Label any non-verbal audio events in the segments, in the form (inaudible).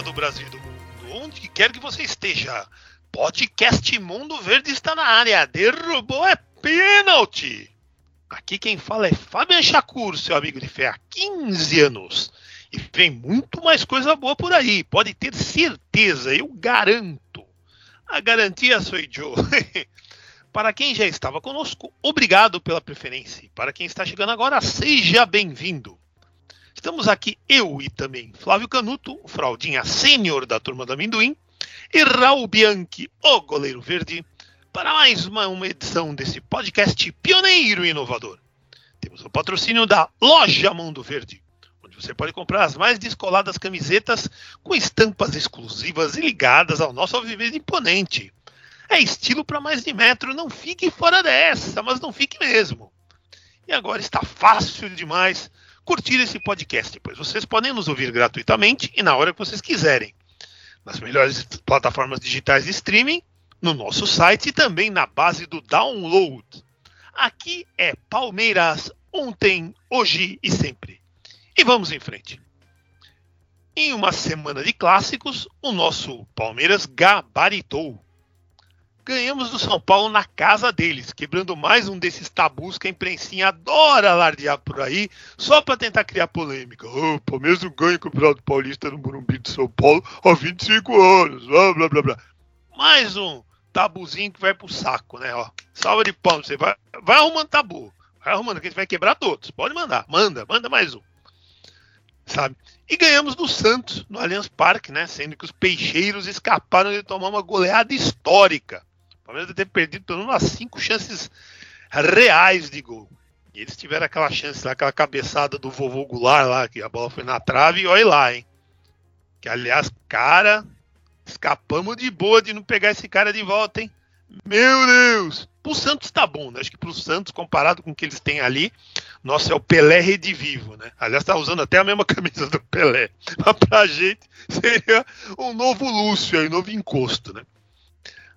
Do Brasil e do mundo, onde quer que você esteja, podcast Mundo Verde está na área, derrubou é pênalti. Aqui quem fala é Fabian Chacur, seu amigo de fé há 15 anos. E vem muito mais coisa boa por aí, pode ter certeza, eu garanto. A garantia sou eu. (laughs) Para quem já estava conosco, obrigado pela preferência. Para quem está chegando agora, seja bem-vindo. Estamos aqui eu e também Flávio Canuto, o fraldinha sênior da turma do amendoim, e Raul Bianchi, o goleiro verde, para mais uma, uma edição desse podcast pioneiro e inovador. Temos o patrocínio da Loja Mundo Verde, onde você pode comprar as mais descoladas camisetas com estampas exclusivas e ligadas ao nosso alviverde imponente. É estilo para mais de metro, não fique fora dessa, mas não fique mesmo. E agora está fácil demais curtir esse podcast, pois vocês podem nos ouvir gratuitamente e na hora que vocês quiserem. Nas melhores plataformas digitais de streaming, no nosso site e também na base do download. Aqui é Palmeiras ontem, hoje e sempre. E vamos em frente. Em uma semana de clássicos, o nosso Palmeiras gabaritou. Ganhamos do São Paulo na casa deles, quebrando mais um desses tabus que a imprensinha adora alardear por aí, só para tentar criar polêmica. O Palmeiras não ganha o Campeonato Paulista no Morumbi de São Paulo há 25 anos, blá blá blá blá. Mais um tabuzinho que vai pro saco, né? Ó, salva de palmas, você vai, vai arrumando tabu, vai arrumando que a gente vai quebrar todos. Pode mandar, manda, manda mais um. Sabe? E ganhamos do Santos no Allianz Parque, né? Sendo que os peixeiros escaparam de tomar uma goleada histórica. Palmeiras deve ter perdido pelo menos cinco chances reais de gol. E eles tiveram aquela chance aquela cabeçada do vovô Goulart lá, que a bola foi na trave, e olha lá, hein? Que aliás, cara, escapamos de boa de não pegar esse cara de volta, hein? Meu Deus! Pro Santos tá bom, né? Acho que pro Santos, comparado com o que eles têm ali, nossa, é o Pelé redivivo, né? Aliás, tá usando até a mesma (laughs) camisa do Pelé. Mas pra gente seria um novo Lúcio aí, um novo encosto, né?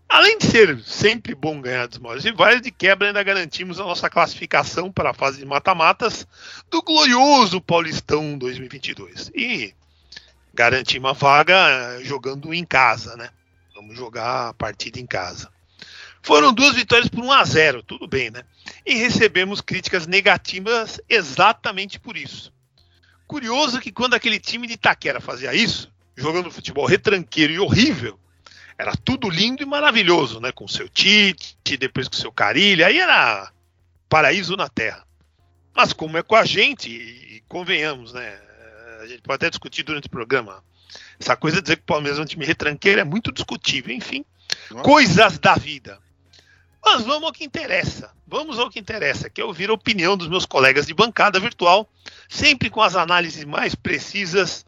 Além de ser sempre bom ganhar dos maiores rivais, de quebra ainda garantimos a nossa classificação para a fase de mata-matas do glorioso Paulistão 2022. E garantir uma vaga jogando em casa, né? Vamos jogar a partida em casa. Foram duas vitórias por 1 a 0, tudo bem, né? E recebemos críticas negativas exatamente por isso. Curioso que quando aquele time de Itaquera fazia isso, jogando futebol retranqueiro e horrível, era tudo lindo e maravilhoso, né? Com seu Tite, depois com seu Carilha, aí era paraíso na Terra. Mas como é com a gente, e convenhamos, né? A gente pode até discutir durante o programa. Essa coisa de dizer que o Palmeiras é um time retranqueiro é muito discutível, enfim. Nossa. Coisas da vida. Mas vamos ao que interessa. Vamos ao que interessa, que é ouvir a opinião dos meus colegas de bancada virtual, sempre com as análises mais precisas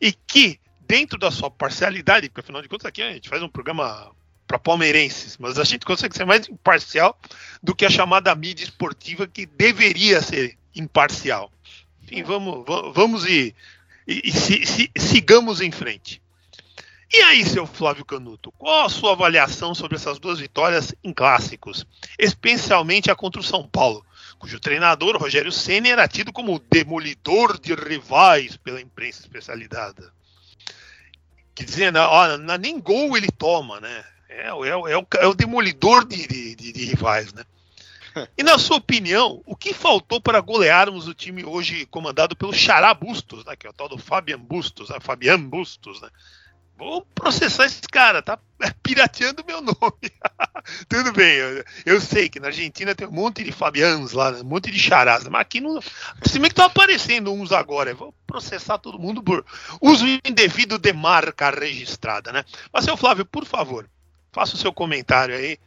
e que dentro da sua parcialidade, porque afinal de contas aqui a gente faz um programa para palmeirenses, mas a gente consegue ser mais imparcial do que a chamada mídia esportiva que deveria ser imparcial. Enfim, vamos, vamos e, e, e se, se, sigamos em frente. E aí, seu Flávio Canuto, qual a sua avaliação sobre essas duas vitórias em clássicos, especialmente a contra o São Paulo, cujo treinador Rogério Senna era tido como demolidor de rivais pela imprensa especializada? Que dizendo, ó, nem gol ele toma, né? É, é, é, o, é o demolidor de, de, de, rivais, né? (laughs) E na sua opinião, o que faltou para golearmos o time hoje comandado pelo Xará Bustos, né? Que é o tal do Fabian Bustos, né? Fabian Bustos, né? Vou processar esse cara, tá (laughs) pirateando meu nome. (laughs) Tudo bem, eu, eu, sei que na Argentina tem um monte de Fabians lá, um monte de charás, mas aqui não. Se bem que estão aparecendo uns agora, eu vou processar todo mundo por uso indevido de marca registrada, né? Mas, seu Flávio, por favor, faça o seu comentário aí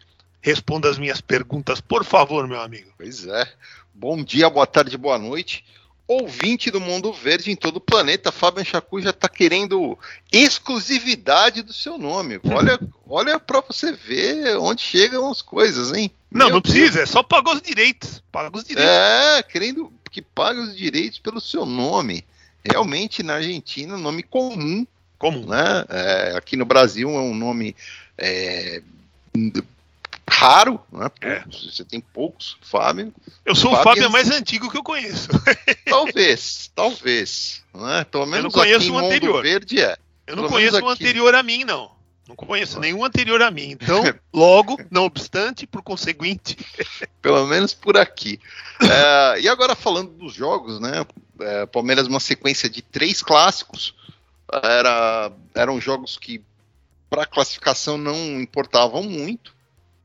Responda as minhas perguntas, por favor, meu amigo. Pois é. Bom dia, boa tarde, boa noite. Ouvinte do Mundo Verde em todo o planeta, Fábio Chacu já está querendo exclusividade do seu nome. Olha, olha para você ver onde chegam as coisas, hein? Não, Meu não Deus. precisa, é só pagar os direitos. Paga os direitos. É, querendo que pague os direitos pelo seu nome. Realmente, na Argentina, nome comum. Comum. Né? É, aqui no Brasil é um nome é, raro, né? É. Você tem poucos, Fábio. Eu sou Fábio o Fábio mais antigo que eu conheço. (laughs) talvez, talvez. Né? Pelo menos eu não conheço o anterior. Verde é. Eu não Pelo conheço o anterior a mim, não. Não conheço nenhum anterior a mim. Então, (laughs) logo, não obstante, por conseguinte. (laughs) Pelo menos por aqui. É, e agora falando dos jogos, né? É, Palmeiras uma sequência de três clássicos. Era, eram jogos que para classificação não importavam muito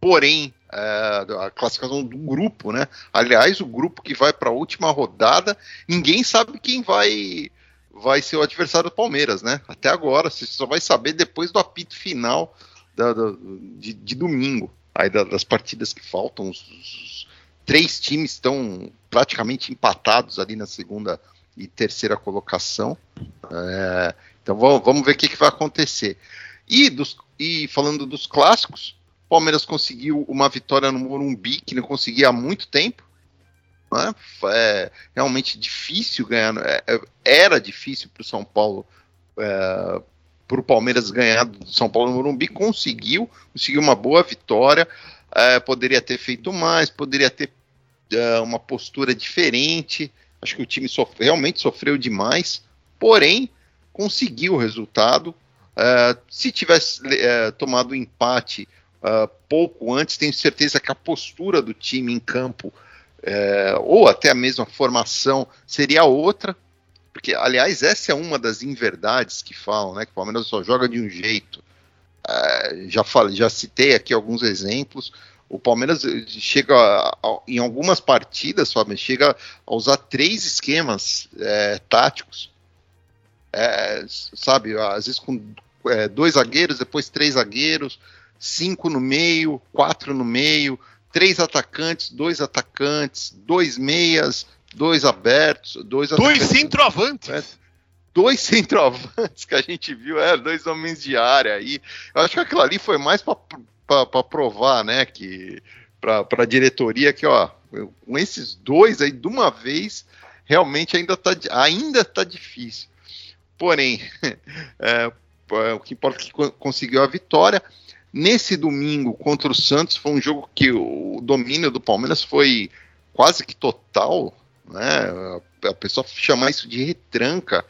porém é, a classificação do grupo, né? Aliás, o grupo que vai para a última rodada, ninguém sabe quem vai vai ser o adversário do Palmeiras, né? Até agora, você só vai saber depois do apito final da, da, de, de, domingo, aí da, das partidas que faltam. Os, os, três times estão praticamente empatados ali na segunda e terceira colocação. É, então vamos, vamos ver o que, que vai acontecer. E, dos, e falando dos clássicos, Palmeiras conseguiu uma vitória no Morumbi que não conseguia há muito tempo. Né? É realmente difícil ganhar. É, é era difícil para o São Paulo, é, para o Palmeiras ganhar do São Paulo no Morumbi. Conseguiu, conseguiu uma boa vitória. É, poderia ter feito mais, poderia ter é, uma postura diferente. Acho que o time sofre, realmente sofreu demais. Porém, conseguiu o resultado. É, se tivesse tomado o um empate uh, pouco antes, tenho certeza que a postura do time em campo, é, ou até a mesma formação, seria outra. Porque, aliás, essa é uma das inverdades que falam, né? Que o Palmeiras só joga de um jeito. Uh, já, falei, já citei aqui alguns exemplos. O Palmeiras chega a, a, em algumas partidas, Fábio, chega a usar três esquemas é, táticos. É, sabe, às vezes com é, dois zagueiros, depois três zagueiros, cinco no meio, quatro no meio, três atacantes, dois atacantes, dois meias, dois abertos, dois dois centroavantes. É, dois (laughs) centroavantes que a gente viu, é, dois homens de área aí. Eu acho que aquilo ali foi mais para provar, né, que para a diretoria que, ó, com esses dois aí de uma vez, realmente ainda está ainda tá difícil. Porém, (laughs) é, é, o que importa é que conseguiu a vitória. Nesse domingo contra o Santos foi um jogo que o domínio do Palmeiras foi quase que total, né? A pessoa chamar isso de retranca,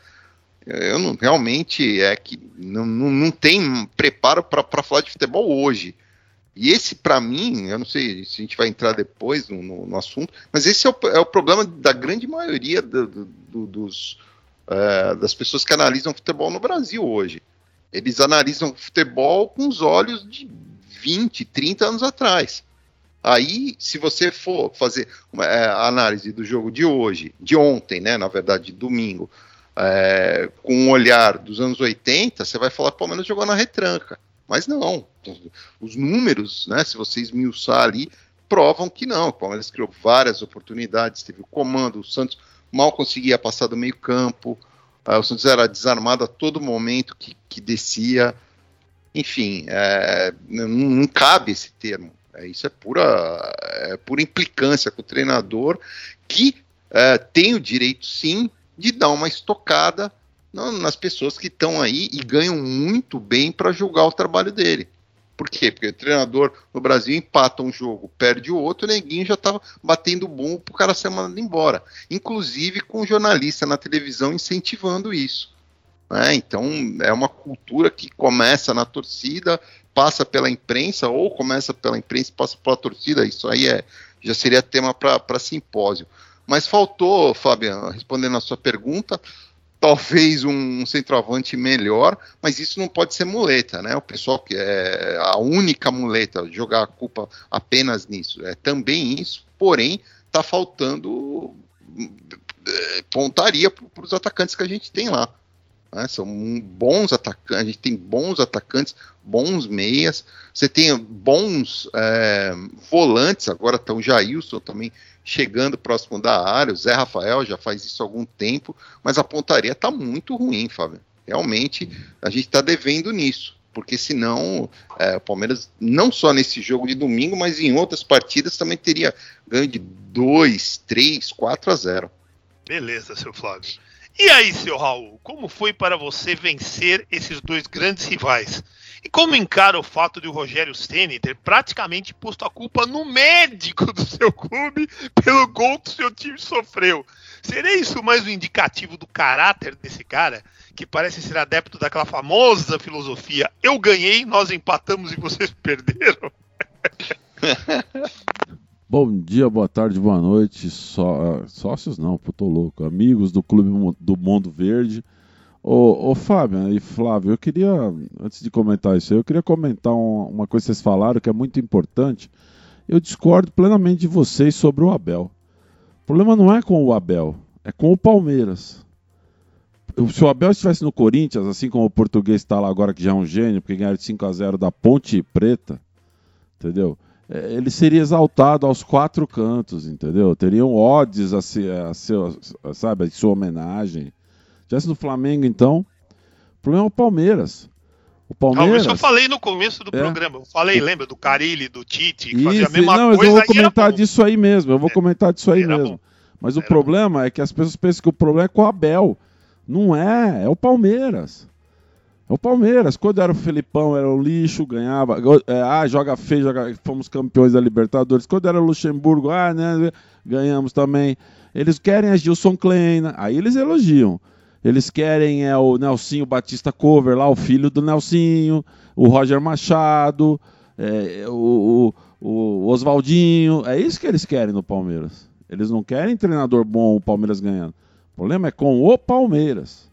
eu não realmente é que não, não, não tem preparo para falar de futebol hoje. E esse, para mim, eu não sei se a gente vai entrar depois no, no, no assunto, mas esse é o, é o, problema da grande maioria do, do, dos, uh, das pessoas que analisam futebol no Brasil hoje. Eles analisam futebol com os olhos de 20, 30 anos atrás. Aí, se você for fazer uma é, análise do jogo de hoje, de ontem, né, na verdade, de domingo, é, com um olhar dos anos 80, você vai falar que o Palmeiras jogou na retranca. Mas não. Os números, né, se você esmiuçar ali, provam que não. O Palmeiras criou várias oportunidades, teve o comando, o Santos mal conseguia passar do meio campo, Uh, o Santos era desarmado a todo momento que, que descia. Enfim, é, não, não, cabe esse termo. É, isso é pura, é pura implicância com o treinador, que é, tem o direito, sim, de dar uma estocada nas pessoas que estão aí e ganham muito bem para julgar o trabalho dele. Por quê? Porque o treinador no Brasil empata um jogo, perde o outro, o neguinho já estava batendo bumbo para o cara ser mandado embora. Inclusive com jornalista na televisão incentivando isso. Né? Então é uma cultura que começa na torcida, passa pela imprensa, ou começa pela imprensa passa pela torcida. Isso aí é, já seria tema para simpósio. Mas faltou, Fabiano, respondendo a sua pergunta, talvez um centroavante melhor, mas isso não pode ser muleta, né? O pessoal que é a única muleta, jogar a culpa apenas nisso, é também isso, porém está faltando eh, pontaria para os atacantes que a gente tem lá. Né? São bons atacantes, a gente tem bons atacantes, bons meias, você tem bons é, volantes, agora está o Jailson também chegando próximo da área, o Zé Rafael já faz isso há algum tempo, mas a pontaria está muito ruim, Fábio. Realmente a gente está devendo nisso, porque senão é, o Palmeiras, não só nesse jogo de domingo, mas em outras partidas também teria ganho de 2, 3, 4 a 0. Beleza, seu Flávio. E aí, seu Raul, como foi para você vencer esses dois grandes rivais? E como encara o fato de o Rogério Ceni ter praticamente posto a culpa no médico do seu clube pelo gol que o seu time sofreu? Seria isso mais um indicativo do caráter desse cara, que parece ser adepto daquela famosa filosofia: eu ganhei, nós empatamos e vocês (laughs) perderam? (laughs) Bom dia, boa tarde, boa noite. Só, sócios não, pô, tô louco. Amigos do Clube do Mundo Verde. Ô, ô Fábio e Flávio, eu queria, antes de comentar isso aí, eu queria comentar um, uma coisa que vocês falaram que é muito importante. Eu discordo plenamente de vocês sobre o Abel. O problema não é com o Abel, é com o Palmeiras. Se o Abel estivesse no Corinthians, assim como o português está lá agora, que já é um gênio, porque ganharam de 5 a 0 da Ponte Preta, entendeu? É, ele seria exaltado aos quatro cantos, entendeu? Teriam odds a, ser, a, seu, a, sabe, a sua homenagem. Tivesse no Flamengo, então, o problema é o Palmeiras. O Palmeiras. Não, isso eu falei no começo do é. programa. Eu falei, lembra, do Carilli, do Tite, que isso, fazia a mesma não, coisa. Eu vou comentar disso aí mesmo. Eu vou é. comentar disso aí mesmo. Bom. Mas era o problema bom. é que as pessoas pensam que o problema é com o Abel. Não é, é o Palmeiras. É o Palmeiras, quando era o Felipão, era o lixo, ganhava. É, ah, joga feio, joga, fomos campeões da Libertadores. Quando era o Luxemburgo, ah, né, ganhamos também. Eles querem a Gilson Kleina, aí eles elogiam. Eles querem é o Nelsinho Batista Cover, lá, o filho do Nelsinho, o Roger Machado, é, o, o, o Oswaldinho. É isso que eles querem no Palmeiras. Eles não querem treinador bom, o Palmeiras ganhando. O problema é com o Palmeiras.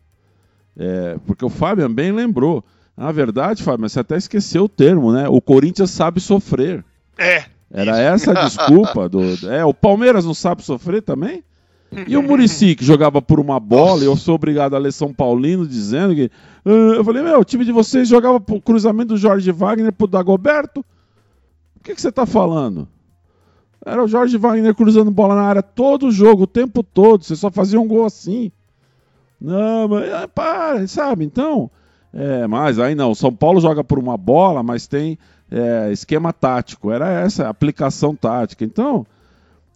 É, porque o Fábio bem lembrou. Na verdade, Fábio, você até esqueceu o termo, né? O Corinthians sabe sofrer. É. Era essa a desculpa do. É, o Palmeiras não sabe sofrer também? E o Murici, que jogava por uma bola, e eu sou obrigado a ler São Paulino dizendo que. Uh, eu falei, meu, o time de vocês jogava pro cruzamento do Jorge Wagner pro Dagoberto? O que, que você tá falando? Era o Jorge Wagner cruzando bola na área todo o jogo, o tempo todo. Você só fazia um gol assim. Não, mas ah, para, sabe? Então, é, mas aí não. São Paulo joga por uma bola, mas tem é, esquema tático. Era essa aplicação tática. Então,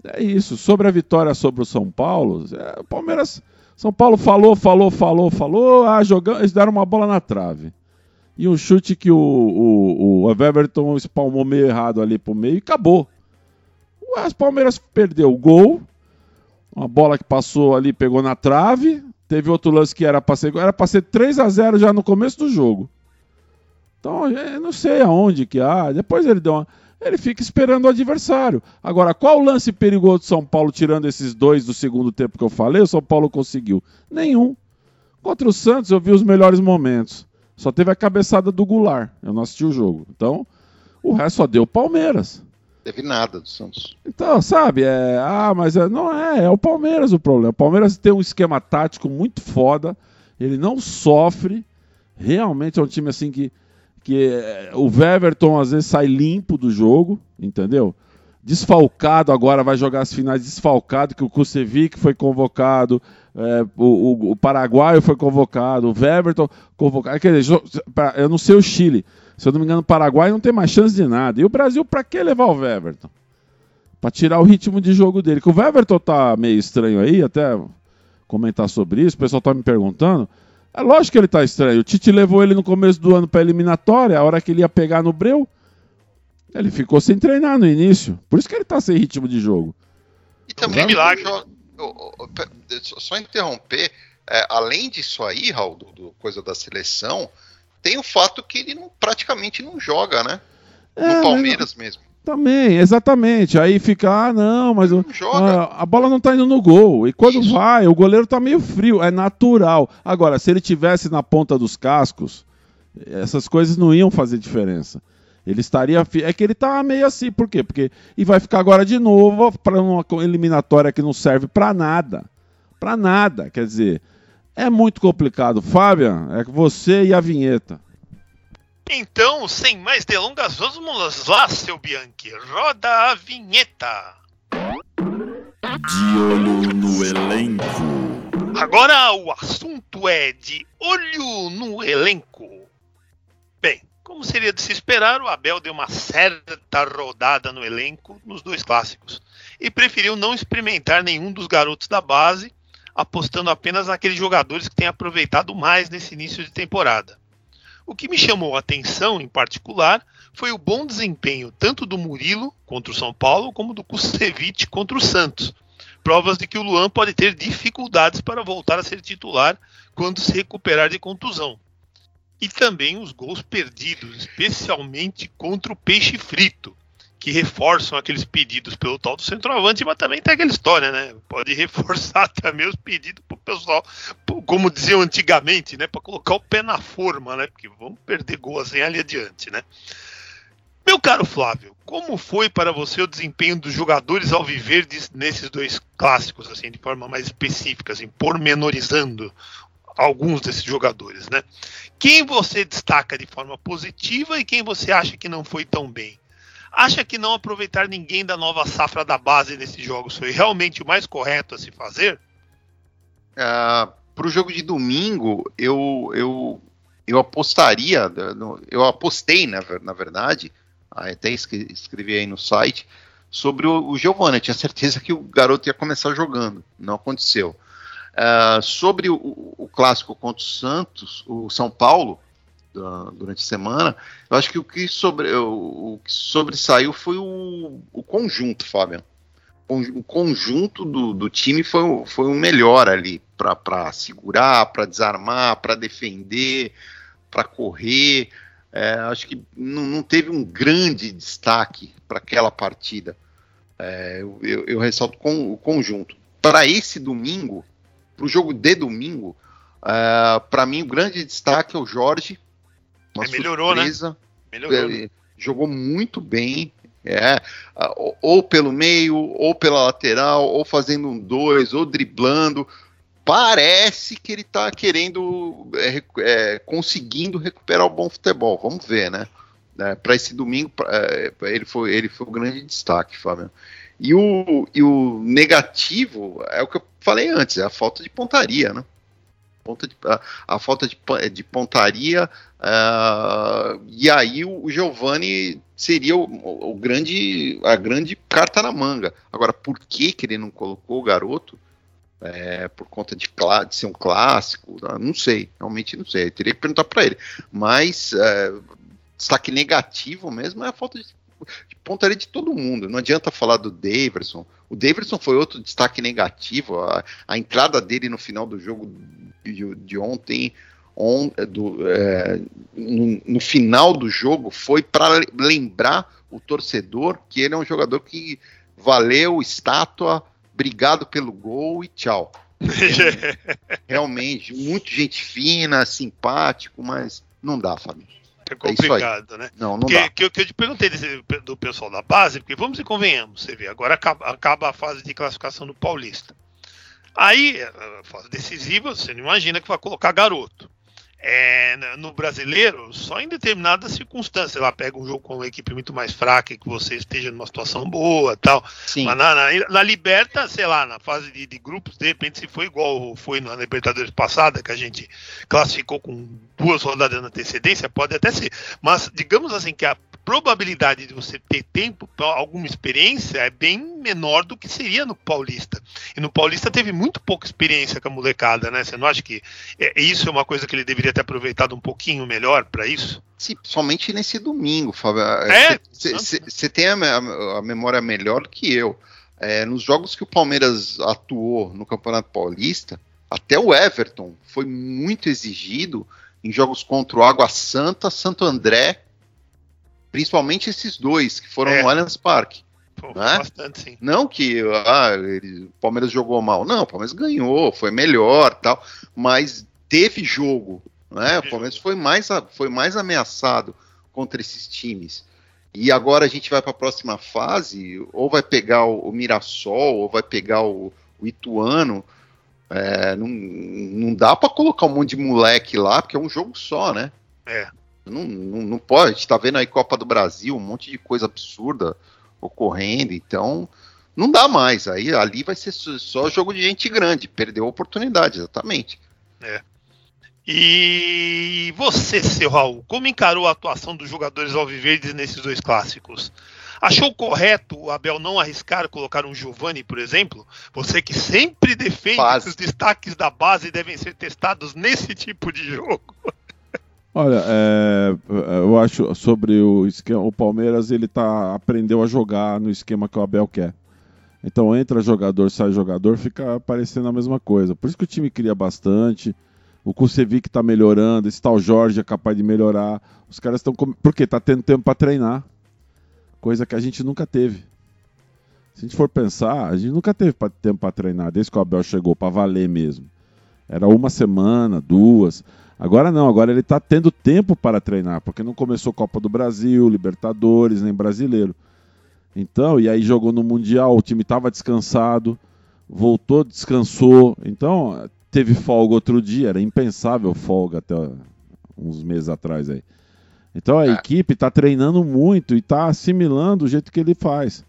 é isso. Sobre a vitória sobre o São Paulo, é, o Palmeiras. São Paulo falou, falou, falou, falou. Ah, jogando, eles deram uma bola na trave. E um chute que o, o, o Everton espalmou meio errado ali pro meio e acabou. O Palmeiras perdeu o gol. Uma bola que passou ali, pegou na trave. Teve outro lance que era para ser, era para ser 3 a 0 já no começo do jogo. Então, eu não sei aonde que há. Depois ele deu uma, ele fica esperando o adversário. Agora, qual lance perigoso do São Paulo tirando esses dois do segundo tempo que eu falei? O São Paulo conseguiu nenhum. Contra o Santos eu vi os melhores momentos. Só teve a cabeçada do Goulart. Eu não assisti o jogo. Então, o resto só deu Palmeiras. Teve nada do Santos. Então, sabe, é, ah, mas é, não é, é o Palmeiras o problema. O Palmeiras tem um esquema tático muito foda, ele não sofre, realmente é um time assim que, que é, o Weverton às vezes sai limpo do jogo, entendeu? Desfalcado agora, vai jogar as finais desfalcado, que o Kusevic foi convocado, é, o, o, o, Paraguaio foi convocado, o Weverton convocado. Quer dizer, eu não sei o Chile, se eu não me engano, o Paraguai não tem mais chance de nada. E o Brasil, para que levar o Weverton? Para tirar o ritmo de jogo dele. Que o Weverton tá meio estranho aí, até comentar sobre isso, o pessoal tá me perguntando. É lógico que ele tá estranho. O Tite levou ele no começo do ano para eliminatória, a hora que ele ia pegar no breu, ele ficou sem treinar no início. Por isso que ele tá sem ritmo de jogo. E também milagre. Só interromper, é, além disso aí, Raul, do, do, coisa da seleção, tem o fato que ele não, praticamente não joga, né? É, no Palmeiras mesmo. Também, exatamente. Aí fica, ah, não, mas não a, a, bola não tá indo no gol. E quando Isso. vai, o goleiro tá meio frio, é natural. Agora, se ele tivesse na ponta dos cascos, essas coisas não iam fazer diferença. Ele estaria. É que ele tá meio assim, por quê? Porque. E vai ficar agora de novo para uma eliminatória que não serve para nada. Para nada. Quer dizer, É muito complicado. Fabian, é você e a vinheta. Então, sem mais delongas, vamos lá, seu Bianchi. Roda a vinheta. De olho no elenco. Agora o assunto é de olho no elenco. Bem, como seria de se esperar, o Abel deu uma certa rodada no elenco nos dois clássicos e preferiu não experimentar nenhum dos garotos da base, apostando apenas naqueles jogadores que têm aproveitado mais nesse início de temporada. O que me chamou a atenção, em particular, foi o bom desempenho tanto do Murilo contra o São Paulo como do Kusevich contra o Santos. Provas de que o Luan pode ter dificuldades para voltar a ser titular quando se recuperar de contusão. E também os gols perdidos, especialmente contra o Peixe Frito, que reforçam aqueles pedidos pelo tal do centroavante, mas também tem aquela história, né? Pode (laughs) reforçar também os pedidos pro pessoal, como diziam antigamente, né? Para colocar o pé na forma, né? Porque vamos perder gol assim ali adiante, né? Meu caro Flávio, como foi para você o desempenho dos jogadores alviverdes nesses dois clássicos, assim, de forma mais específica, assim, pormenorizando alguns desses jogadores, né? Quem você destaca de forma positiva e quem você acha que não foi tão bem? Acha que não aproveitar ninguém da nova safra da base nesses jogos foi realmente o mais correto a se fazer? Uh, ah, Para o jogo de domingo, eu, eu, eu apostaria, eu apostei, na, na verdade, até escrevi aí no site, sobre o, o Giovanni. Eu tinha certeza que o garoto ia começar jogando, não aconteceu. Uh, sobre o, o, clássico contra o Santos, o São Paulo, durante a semana. Eu acho que o que, sobre, o, o que sobressaiu foi o, o conjunto, Fábio. O conjunto do, do time foi, foi o melhor ali para segurar, para desarmar, para defender, para correr. É, acho que não, não, teve um grande destaque para aquela partida. É, eu, eu, eu, ressalto com, o conjunto. Para esse domingo, para o jogo de domingo, é, para mim o grande destaque é o Jorge, uma é, melhorou, né? surpresa. né? Melhorou. Jogou muito bem. É, ou pelo meio, ou pela lateral, ou fazendo um dois, ou driblando. Parece que ele está querendo, é, é, conseguindo recuperar o bom futebol. Vamos ver, né? É, Para esse domingo, é, ele, foi, ele foi o grande destaque, Fábio. E o, e o negativo é o que eu falei antes, é a falta de pontaria, né? Ponta de, a, a, falta de, de pontaria, uh, e aí o, o Giovani seria o, o, grande, a grande carta na manga. Agora, por que, que ele não colocou o garoto? É, por conta de, de, ser um clássico, não sei, realmente não sei, teria que perguntar para ele. Mas é, destaque negativo mesmo é a falta de, de pontaria de todo mundo. Não adianta falar do Daverson. O Daverson foi outro destaque negativo. A, a entrada dele no final do jogo de, de ontem, on, do, é, no, no, final do jogo, foi para lembrar o torcedor que ele é um jogador que valeu estátua, obrigado pelo gol e tchau. (laughs) Realmente, muito gente fina, simpático, mas não dá, Fabinho. É complicado, é né? Não, não porque, dá. Que, que eu te perguntei desse, do pessoal da base, porque vamos e convenhamos, você vê, agora acaba, acaba a fase de classificação do Paulista. Aí, eh, fase decisiva, você não imagina que vai colocar garoto. É, no brasileiro, só em determinadas circunstâncias. Ela pega um jogo com uma equipe muito mais fraca e que você esteja numa situação boa tal. Sim. Mas na, na, na Liberta, sei lá, na fase de, de, grupos, de repente, se foi igual foi na Libertadores passada, que a gente classificou com duas rodadas de antecedência, pode até ser. Mas digamos assim que a probabilidade de você ter tempo, alguma experiência, é bem menor do que seria no Paulista. E no Paulista teve muito pouca experiência com a molecada, né? Você não acha que é, isso é uma coisa que ele deveria ter aproveitado um pouquinho melhor para isso? Sim, somente nesse domingo, Fábio. É? Você tem a, a, a, memória melhor que eu. É, nos jogos que o Palmeiras atuou no Campeonato Paulista, até o Everton foi muito exigido em jogos contra o Água Santa, Santo André Principalmente esses dois que foram é. no Allianz Parque. Pô, né? Bastante, sim. Não que ah, ele, o Palmeiras jogou mal. Não, o Palmeiras ganhou, foi melhor tal. Mas teve jogo. Né? O Palmeiras foi mais, foi mais ameaçado contra esses times. E agora a gente vai para a próxima fase, ou vai pegar o, o Mirassol, ou vai pegar o, o Ituano. É, não, não dá pra colocar um monte de moleque lá, porque é um jogo só, né? É. Não, não, não pode. A gente tá vendo aí Copa do Brasil, um monte de coisa absurda ocorrendo, então não dá mais. Aí ali vai ser só- jogo de gente grande, perdeu a oportunidade, exatamente. E você, seu Raul, como encarou a atuação dos jogadores alviverdes nesses dois clássicos? Achou correto o Abel não arriscar colocar um Giovani, por exemplo? Você que sempre defende Base. que os destaques da base devem ser testados nesse tipo de jogo. Olha, é, eu acho sobre o esquema, o Palmeiras ele tá aprendeu a jogar no esquema que o Abel quer. Então entra jogador, sai jogador, fica parecendo a mesma coisa. Por isso que o time cria bastante. O Kusevic tá melhorando, esse tal Jorge é capaz de melhorar. Os caras estão porque tá tendo tempo para treinar. Coisa que a gente nunca teve. Se a gente for pensar, a gente nunca teve tempo para treinar desde que o Abel chegou para valer mesmo. Era uma semana, duas. Agora não, agora ele está tendo tempo para treinar, porque não começou Copa do Brasil, Libertadores, nem Brasileiro. Então, e aí jogou no Mundial, o time estava descansado, voltou, descansou. Então, teve folga outro dia, era impensável folga até uns meses atrás aí. Então a É. equipe está treinando muito e está assimilando o jeito que ele faz.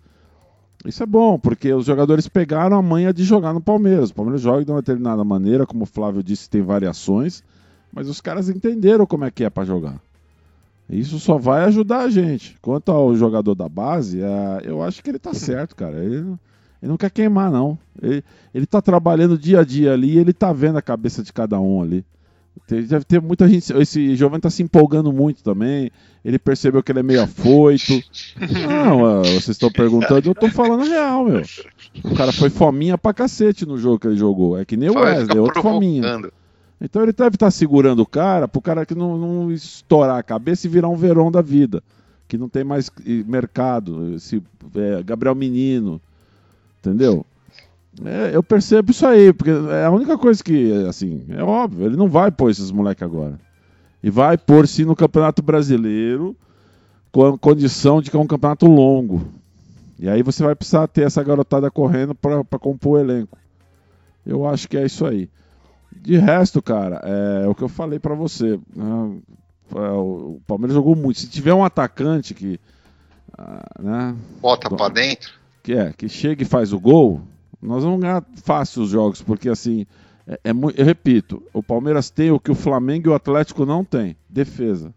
Isso é bom, porque os jogadores pegaram a manha de jogar no Palmeiras. O Palmeiras joga de uma determinada maneira, como o Flávio disse, tem variações, mas os caras entenderam como é que é para jogar. Isso só vai ajudar a gente. Quanto ao jogador da base, é, eu acho que ele tá (laughs) certo, cara. Ele, não- ele não quer queimar, não. Ele, ele tá trabalhando dia a dia ali e ele tá vendo a cabeça de cada um ali. Deve ter muita gente. Esse Giovanni tá se empolgando muito também. Ele percebeu que ele é meio afoito. (laughs) Não, vocês estão perguntando, eu tô falando real, meu. O cara foi fominha pra cacete no jogo que ele jogou. É que nem o Wesley, ficar outro fominha. Então ele deve estar segurando o cara pro cara que não, não estourar a cabeça e virar um verão da vida. Que não tem mais mercado. Esse é, Gabriel Menino. Entendeu? É, eu percebo isso aí, porque é a única coisa que, assim, é óbvio, ele não vai pôr esses moleques agora. E vai pôr sim no Campeonato Brasileiro, com a condição de que é um campeonato longo. E aí você vai precisar ter essa garotada correndo para compor o elenco. Eu acho que é isso aí. De resto, cara, é o que eu falei pra você. né? É, o Palmeiras jogou muito. Se tiver um atacante que, ah, né, Bota pra dentro. que é que chega e faz o gol, nós vamos ganhar fácil os jogos, porque assim, é, é eu repito, o Palmeiras tem o que o Flamengo e o Atlético não tem, defesa.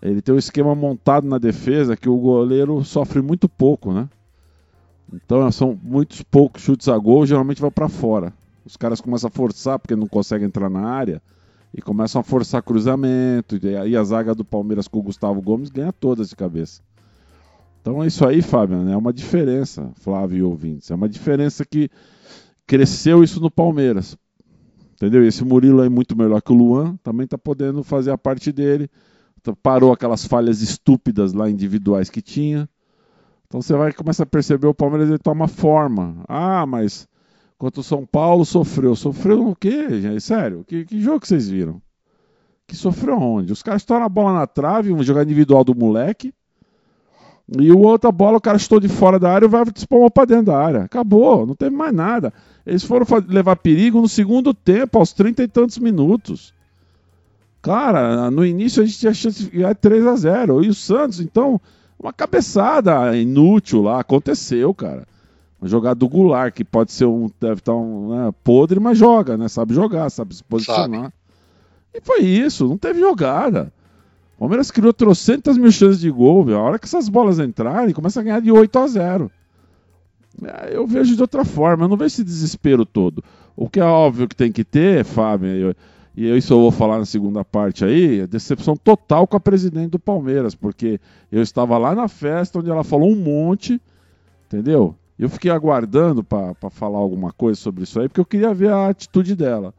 Ele tem um esquema montado na defesa que o goleiro sofre muito pouco, né? Então são muitos poucos chutes a gol, geralmente vai pra fora. Os caras começam a forçar porque não conseguem entrar na área e começam a forçar cruzamento. E aí a zaga do Palmeiras com o Gustavo Gomes ganha todas de cabeça. Então é isso aí, Fábio, né? é uma diferença, Flávio e ouvintes. É uma diferença que cresceu isso no Palmeiras. Entendeu? E Esse Murilo é muito melhor que o Luan, também tá podendo fazer a parte dele. Parou aquelas falhas estúpidas lá individuais que tinha. Então você vai começar a perceber o Palmeiras ele toma forma. Ah, mas quanto o São Paulo sofreu. Sofreu no quê, gente? Sério? Que, que jogo que vocês viram? Que sofreu onde? Os caras estouram a bola na trave, um jogar individual do moleque. E o outra bola, o cara chutou de fora da área e vai espalmou pra dentro da área. Acabou, não teve mais nada. Eles foram levar perigo no segundo tempo, aos 30 e tantos minutos. Cara, no início a gente tinha chance de ganhar 3 a 0 E o Santos, então, uma cabeçada inútil lá. Aconteceu, cara. Jogada do Goulart, que pode ser um. Deve estar um né, podre, mas joga, né? Sabe jogar, sabe se posicionar. E foi isso, não teve jogada. O Palmeiras criou trocentas mil chances de gol, meu. A hora que essas bolas entrarem, começa a ganhar de 8 a 0. É, Eu vejo de outra forma, eu não vejo esse desespero todo. O que é óbvio que tem que ter, Fábio, e eu- isso eu vou falar na segunda parte aí, é decepção total com a presidente do Palmeiras, porque eu estava lá na festa onde ela falou um monte, entendeu? Eu fiquei aguardando para falar alguma coisa sobre isso aí, porque eu queria ver a atitude dela.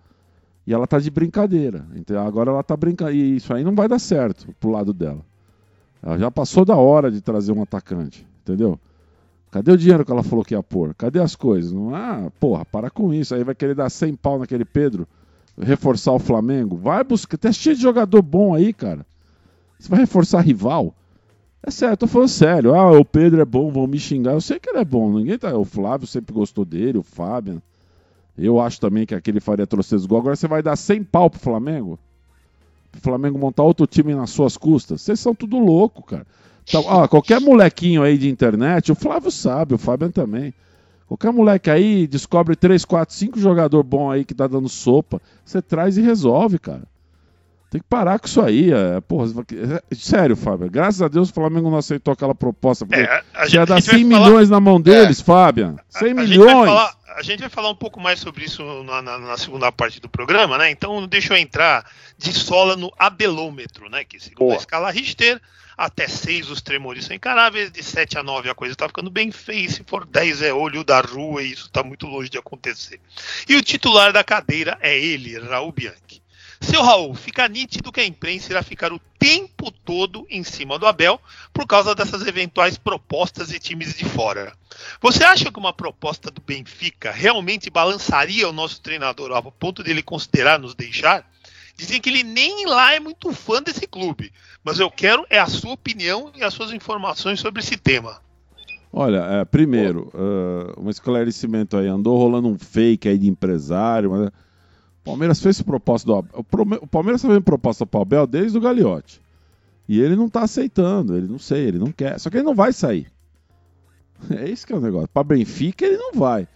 E ela tá de brincadeira. Então agora ela tá brincando. E isso aí não vai dar certo pro lado dela. Ela já passou da hora de trazer um atacante, entendeu? Cadê o dinheiro que ela falou que ia pôr? Cadê as coisas? Não, ah, porra, para com isso. Aí vai querer dar 100 pau naquele Pedro, reforçar o Flamengo. Vai buscar. Tá cheio de jogador bom aí, cara. Você vai reforçar rival? É sério, eu tô falando sério. Ah, o Pedro é bom, vão me xingar. Eu sei que ele é bom. Ninguém tá. O Flávio sempre gostou dele, o Fábio. Eu acho também que aquele faria trocentos gols. Agora você vai dar 100 pau pro Flamengo? Pro Flamengo montar outro time nas suas custas? Vocês são tudo louco, cara. Então, ó, qualquer molequinho aí de internet, o Flávio sabe, o Fabian também. Qualquer moleque aí descobre 3, 4, 5 jogador bom aí que tá dando sopa, você traz e resolve, cara. Tem que parar com isso aí. É, porra, é, sério, Fábio. Graças a Deus o Flamengo não aceitou aquela proposta. Porque É, a gente- ia a dar gente vai 100 falar- milhões na mão deles, Fábio. 100 A- a gente milhões. falar- a gente vai falar um pouco mais sobre isso na, na- na segunda parte do programa, né? Então deixa eu entrar de sola no abelômetro, né? Que segundo Boa. a escala Richter, até 6 os tremores são encaráveis, de 7 a 9 a coisa tá ficando bem feia, e se for 10 é olho da rua e isso tá muito longe de acontecer. E o titular da cadeira é ele, Raul Bianchi. Seu Raul, fica nítido que a imprensa irá ficar o tempo todo em cima do Abel por causa dessas eventuais propostas de times de fora. Você acha que uma proposta do Benfica realmente balançaria o nosso treinador ao ponto dele considerar nos deixar? Dizem que ele nem lá é muito fã desse clube, mas eu quero é a sua opinião e as suas informações sobre esse tema. Olha, é, primeiro, ah, um esclarecimento aí. Andou rolando um fake aí de empresário. Mas... O Palmeiras fez proposta do Abel. O O Palmeiras tá fazendo proposta pro Abel desde o Gagliotti. E ele não tá aceitando. Ele não sei, ele não quer. Só que ele não vai sair. (laughs) É isso que é o negócio. Pra Benfica ele não vai.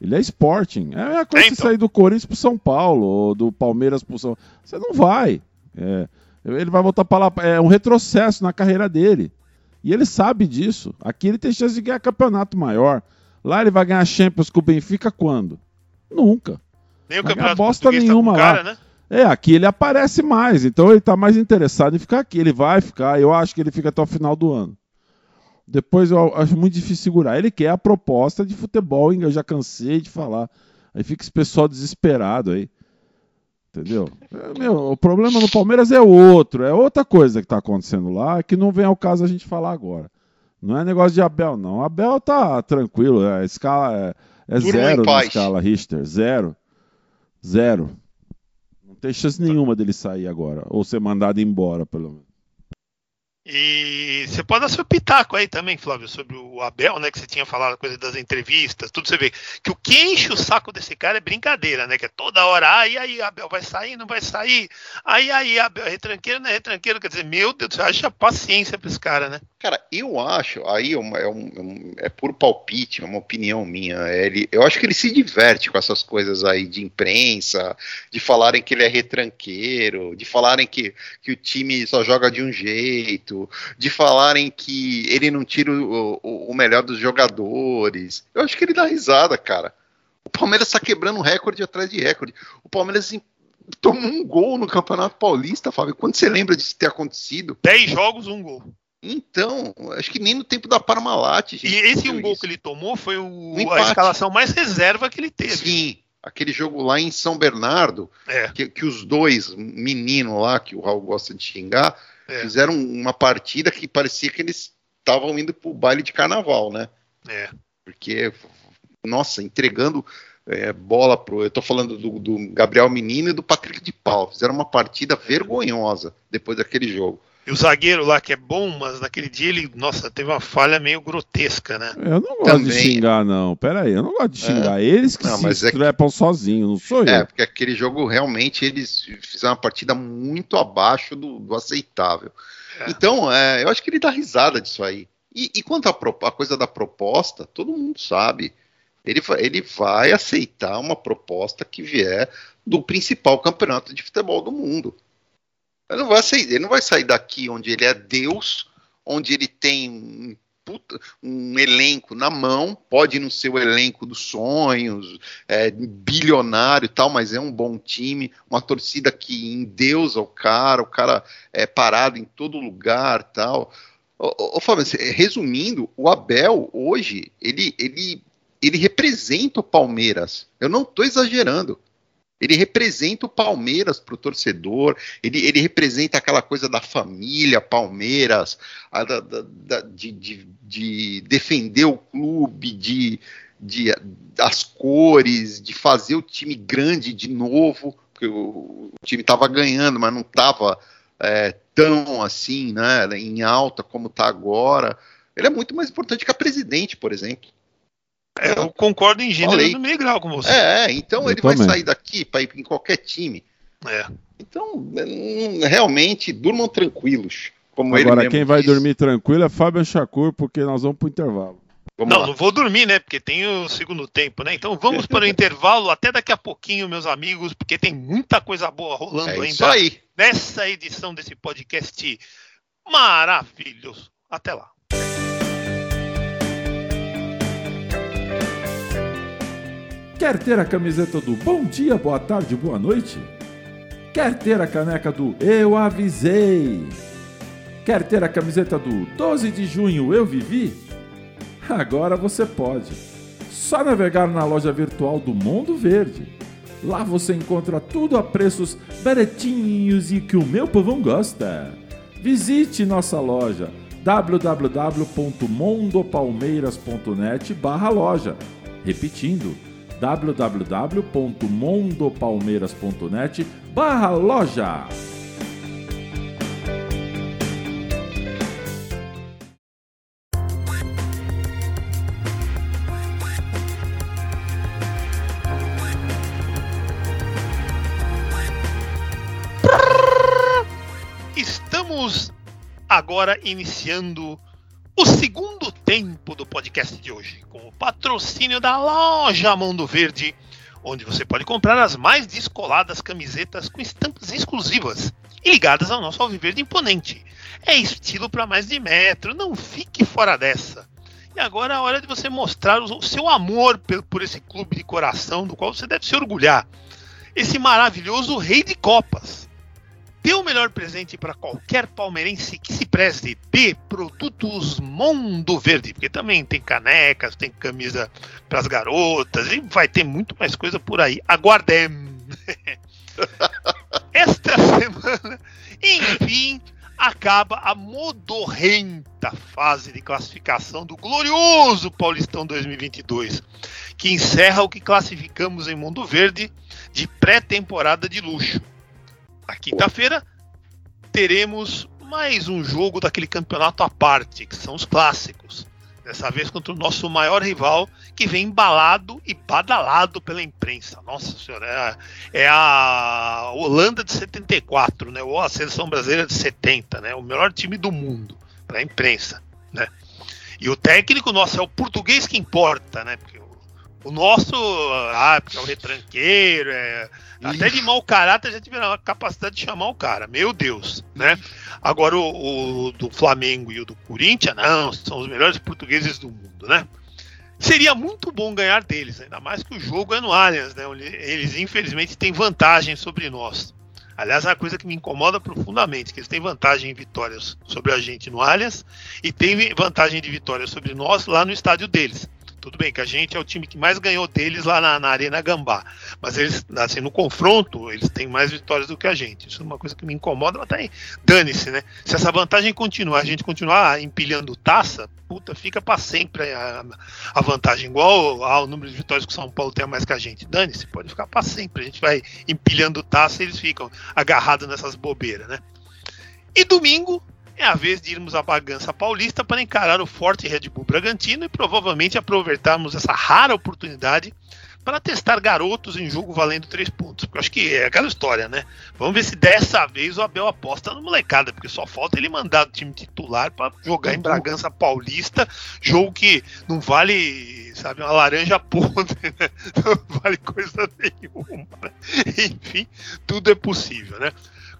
Ele é Sporting. É a mesma coisa É, que então. sair do Corinthians pro São Paulo, ou do Palmeiras pro São Você não vai. É, ele vai voltar pra lá. É um retrocesso na carreira dele. E ele sabe disso. Aqui ele tem chance de ganhar campeonato maior. Lá ele vai ganhar Champions com o Benfica quando? Nunca. Nem o Não campeonato bosta tá com nenhuma lá. cara, né? É, aqui ele aparece mais, então ele tá mais interessado em ficar aqui. Ele vai ficar, eu acho que ele fica até o final do ano. Depois eu acho muito difícil segurar. Ele quer a proposta de futebol, hein? eu já cansei de falar. Aí fica esse pessoal desesperado aí. Entendeu? É, meu, o problema no Palmeiras é outro, é outra coisa que tá acontecendo lá, que não vem ao caso a gente falar agora. Não é negócio de Abel, não. Abel tá tranquilo, é, a escala é, é zero na escala Richter, zero. Zero. Não tem chance nenhuma dele sair agora, ou ser mandado embora, pelo menos. E você pode dar seu pitaco aí também, Flávio, sobre o Abel, né? Que você tinha falado a coisa das entrevistas, tudo você vê. Que o que enche o saco desse cara é brincadeira, né? Que é toda hora, ai, aí, Abel vai sair, não vai sair. Aí, aí, Abel, é retranqueiro, não é retranqueiro. Quer dizer, meu Deus, você acha paciência pra esse cara, né? Cara, eu acho, aí é, é um, é um- é puro palpite, é uma opinião minha. é Ele, eu acho que ele se diverte com essas coisas aí de imprensa, de falarem que ele é retranqueiro, de falarem que, que o time só joga de um jeito, de falarem que ele não tira o, o- o melhor dos jogadores. Eu acho que ele dá risada, cara. O Palmeiras tá quebrando recorde atrás de recorde. O Palmeiras tomou um gol no Campeonato Paulista, Fábio. Quando você lembra disso ter acontecido? 10 jogos, um gol. Então, acho que nem no tempo da Parmalat. E esse um gol que ele tomou foi o, Um a escalação mais reserva que ele teve. Sim, aquele jogo lá em São Bernardo, É, que, que os dois meninos lá, que o Raul gosta de xingar, É. fizeram uma partida que parecia que eles estavam indo pro baile de carnaval, né? é. Porque, nossa, entregando é, bola pro. Eu tô falando do, do Gabriel Menino e do Patrick de Paulo. Fizeram uma partida vergonhosa depois daquele jogo. E o zagueiro lá, que é bom, mas naquele dia ele, nossa, teve uma falha meio grotesca, né? Eu não gosto de Também. xingar, não. Pera aí, eu não gosto de xingar. Eles que Não, se mas é que- estrepam sozinhos, não sou eu. É, porque aquele jogo realmente eles fizeram uma partida muito abaixo do, do aceitável. É. Então, é, eu acho que ele dá risada disso aí. E, e quanto à coisa da proposta, todo mundo sabe. Ele, ele vai aceitar uma proposta que vier do principal campeonato de futebol do mundo. Ele não vai sair, ele não vai sair daqui onde ele é Deus, onde ele tem um, puta- um elenco na mão, pode não ser o elenco dos sonhos, é, bilionário e tal, mas é um bom time, uma torcida que endeusa o cara, o cara é parado em todo lugar tal. Ô, ô, Fábio, resumindo, o Abel hoje, ele, ele, ele representa o Palmeiras. Eu não estou exagerando. Ele representa o Palmeiras para o torcedor, ele, ele representa aquela coisa da família Palmeiras, a da- da- de, de- de defender o clube, de, de as cores, de fazer o time grande de novo, porque o, o time estava ganhando, mas não estava tão assim, né, em alta como está agora. Ele é muito mais importante que a presidente, por exemplo. Eu concordo em gênero Falei. no meio grau com você. É, é, então Eu ele vai também. sair daqui para ir em qualquer time. É. Então, hum, realmente, durmam tranquilos. Como ele Agora, mesmo quem vai disse. dormir tranquilo é Fábio Chacur, porque nós vamos pro intervalo. Vamos Não, lá. não vou dormir, né? Porque tem o segundo tempo, né? Então vamos para o (laughs) intervalo até daqui a pouquinho, meus amigos, porque tem muita coisa boa rolando É ainda isso aí. nessa edição desse podcast maravilhoso. Até lá. Quer ter a camiseta do Bom Dia, Boa Tarde, Boa Noite? Quer ter a caneca do Eu Avisei? Quer ter a camiseta do 12 de junho Eu Vivi? Agora você pode. Só navegar na loja virtual do Mundo Verde. Lá você encontra tudo a preços baratinhos e que o meu povão gosta. Visite nossa loja www.mondopalmeiras.net barra loja. Repetindo, www.mondopalmeiras.net barra loja. Estamos agora iniciando o segundo tempo do podcast de hoje, com o patrocínio da loja Mundo Verde, onde você pode comprar as mais descoladas camisetas com estampas exclusivas e ligadas ao nosso Alviverde imponente. É estilo para mais de metro, não fique fora dessa. E agora é a hora de você mostrar o seu amor por, esse clube de coração do qual você deve se orgulhar. Esse maravilhoso rei de copas. Dê o melhor presente para qualquer palmeirense que se preste de produtos Mundo Verde, porque também tem canecas, tem camisa para as garotas e vai ter muito mais coisa por aí. Aguardem! (laughs) Esta semana, enfim, acaba a modorrenta fase de classificação do glorioso Paulistão 2022, que encerra o que classificamos em Mundo Verde de pré-temporada de luxo. Na quinta-feira teremos mais um jogo daquele campeonato à parte, que são os clássicos. Dessa vez contra o nosso maior rival, que vem embalado e badalado pela imprensa. Nossa senhora, é, é a Holanda de 74, né? Ou a seleção brasileira de 70, né? O melhor time do mundo para a imprensa, né? E o técnico nosso é o português que importa, né? Porque o nosso, ah, porque é o retranqueiro, é, até de mau caráter já tiveram a capacidade de chamar o cara, meu Deus, né? Agora o, o do Flamengo e o do Corinthians, não, são os melhores portugueses do mundo, né? Seria muito bom ganhar deles, ainda mais que o jogo é no Allianz, né? Eles infelizmente têm vantagem sobre nós. Aliás, é uma coisa que me incomoda profundamente, que eles têm vantagem em vitórias sobre a gente no Allianz e têm vantagem de vitórias sobre nós lá no estádio deles. Tudo bem que a gente é o time que mais ganhou deles lá na, na Arena Gambá. Mas eles, assim, no confronto, eles têm mais vitórias do que a gente. Isso é uma coisa que me incomoda, mas tá aí. Dane-se, né? Se essa vantagem continuar, a gente continuar empilhando taça, puta, fica para sempre a, a, vantagem. Igual ao número de vitórias que o São Paulo tem a mais que a gente. Dane-se, pode ficar para sempre. A gente vai empilhando taça e eles ficam agarrados nessas bobeiras, né? E domingo, é a vez de irmos à bagança paulista para encarar o forte Red Bull Bragantino e provavelmente aproveitarmos essa rara oportunidade para testar garotos em jogo valendo três pontos. Porque eu acho que é aquela história, né? Vamos ver se dessa vez o Abel aposta no molecada, porque só falta ele mandar o time titular para jogar em Bragança Paulista, jogo que não vale, sabe, uma laranja podre, (laughs) né? Não vale coisa nenhuma. Né? Enfim, tudo é possível, né?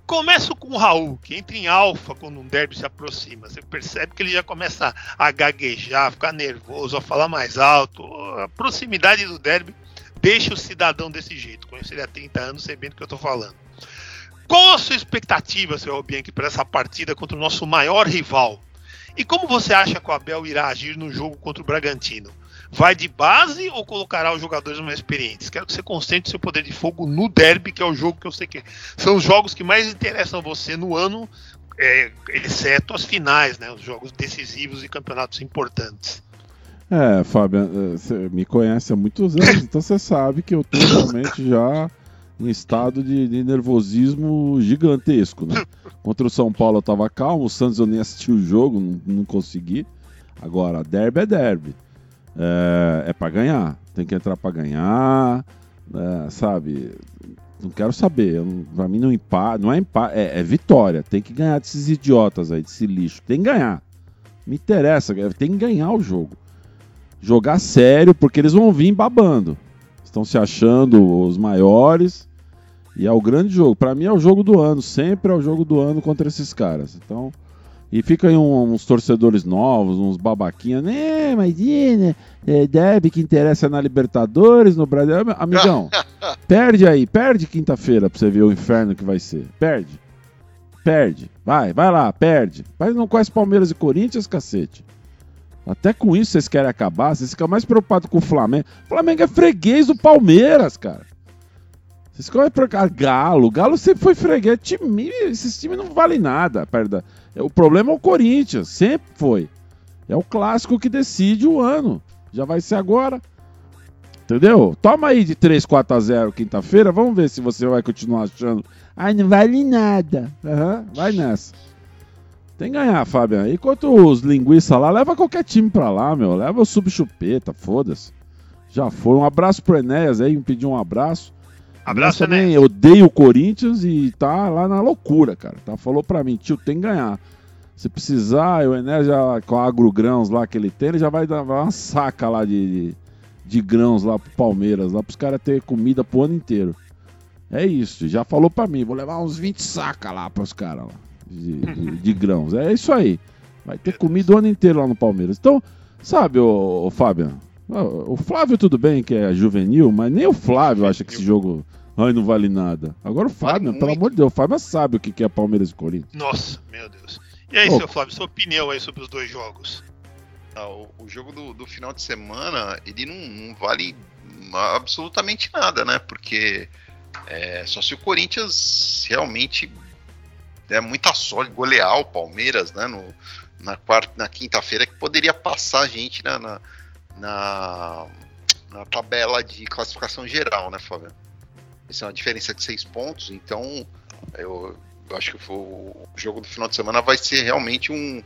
Começo com o Raul, que entra em alfa quando um derby se aproxima. Você percebe que ele já começa a gaguejar, a ficar nervoso, a falar mais alto. A proximidade do derby deixa o cidadão desse jeito. Conheço ele há 30 anos, sabendo do que eu estou falando. Qual a sua expectativa, seu Bianchi, para essa partida contra o nosso maior rival? E como você acha que o Abel irá agir no jogo contra o Bragantino? Vai de base ou colocará os jogadores mais experientes? Quero que você concentre seu poder de fogo no derby, que é o jogo que eu sei que são os jogos que mais interessam você no ano, é, exceto as finais, né? Os jogos decisivos e campeonatos importantes. É, Fábio, você me conhece há muitos anos, então você sabe que eu estou realmente já em estado de, de, nervosismo gigantesco, né? Contra o São Paulo eu tava calmo, o Santos eu nem assisti o jogo, não, não consegui. Agora, derby é derby. É, é para ganhar. Tem que entrar para ganhar, é, sabe? Não quero saber. Pra mim não não é empate, é, é vitória. Tem que ganhar desses idiotas aí, desse lixo. Tem que ganhar. Me interessa, tem que ganhar o jogo. Jogar sério, porque eles vão vir babando. Estão se achando os maiores. E é o grande jogo. Pra mim é o jogo do ano. Sempre é o jogo do ano contra esses caras. Então. E fica aí um- uns torcedores novos, uns babaquinhas. Né, mas e, né? É, deve que interessa na Libertadores, no Brasil. Amigão, (laughs) perde aí, perde quinta-feira pra você ver o inferno que vai ser. Perde. Perde. Vai, vai lá, perde. Mas não conhece Palmeiras e Corinthians, cacete. Até com isso vocês querem acabar, vocês ficam mais preocupados com o Flamengo. O Flamengo é freguês do Palmeiras, cara. Vocês ficam mais preocupados. Galo, Galo sempre foi freguês. Time, esses times não valem nada. perto da- O problema é o Corinthians, sempre foi. É o clássico que decide o ano. Já vai ser agora. Entendeu? Toma aí de 3, 4 a 0 quinta-feira. Vamos ver se você vai continuar achando. Ai, não vale nada. Aham, vai nessa. Tem que ganhar, Fabiano. Enquanto os linguiças lá, leva qualquer time pra lá, meu. Leva o subchupeta, foda-se. Já foi. Um abraço pro Enéas aí, me pediu um abraço. Abraço, Mas também né? odeio o Corinthians e tá lá na loucura, cara. Tá? Falou pra mim, tio, tem que ganhar. Se precisar, o Enéas já, com a agrogrãos lá que ele tem, ele já vai dar uma saca lá de, de, de grãos lá pro Palmeiras, lá pros caras terem comida pro ano inteiro. É isso, já falou pra mim, vou levar uns 20 saca lá pros caras lá, de, de- de grãos. É isso aí. Vai ter comida o ano inteiro lá no Palmeiras. Então, sabe, ô, ô Fábio, o Flávio tudo bem que é juvenil, mas nem o Flávio acha que esse jogo ai, não vale nada. Agora o Fábio, muito. pelo amor de Deus, o Fábio sabe o que que é Palmeiras e Corinthians. Nossa, meu Deus. E aí, Ô. seu Flávio, sua opinião aí sobre os dois jogos? Ah, o, o jogo do, do final de semana, ele não, não vale absolutamente nada, né? Porque é, só se o Corinthians realmente der muita sorte, golear o Palmeiras, né? No, na quarta, na quinta-feira, que poderia passar a gente na, na, na, na tabela de classificação geral, né, Fábio? Isso é uma diferença de seis pontos, então eu, eu acho que o jogo do final de semana vai ser realmente um,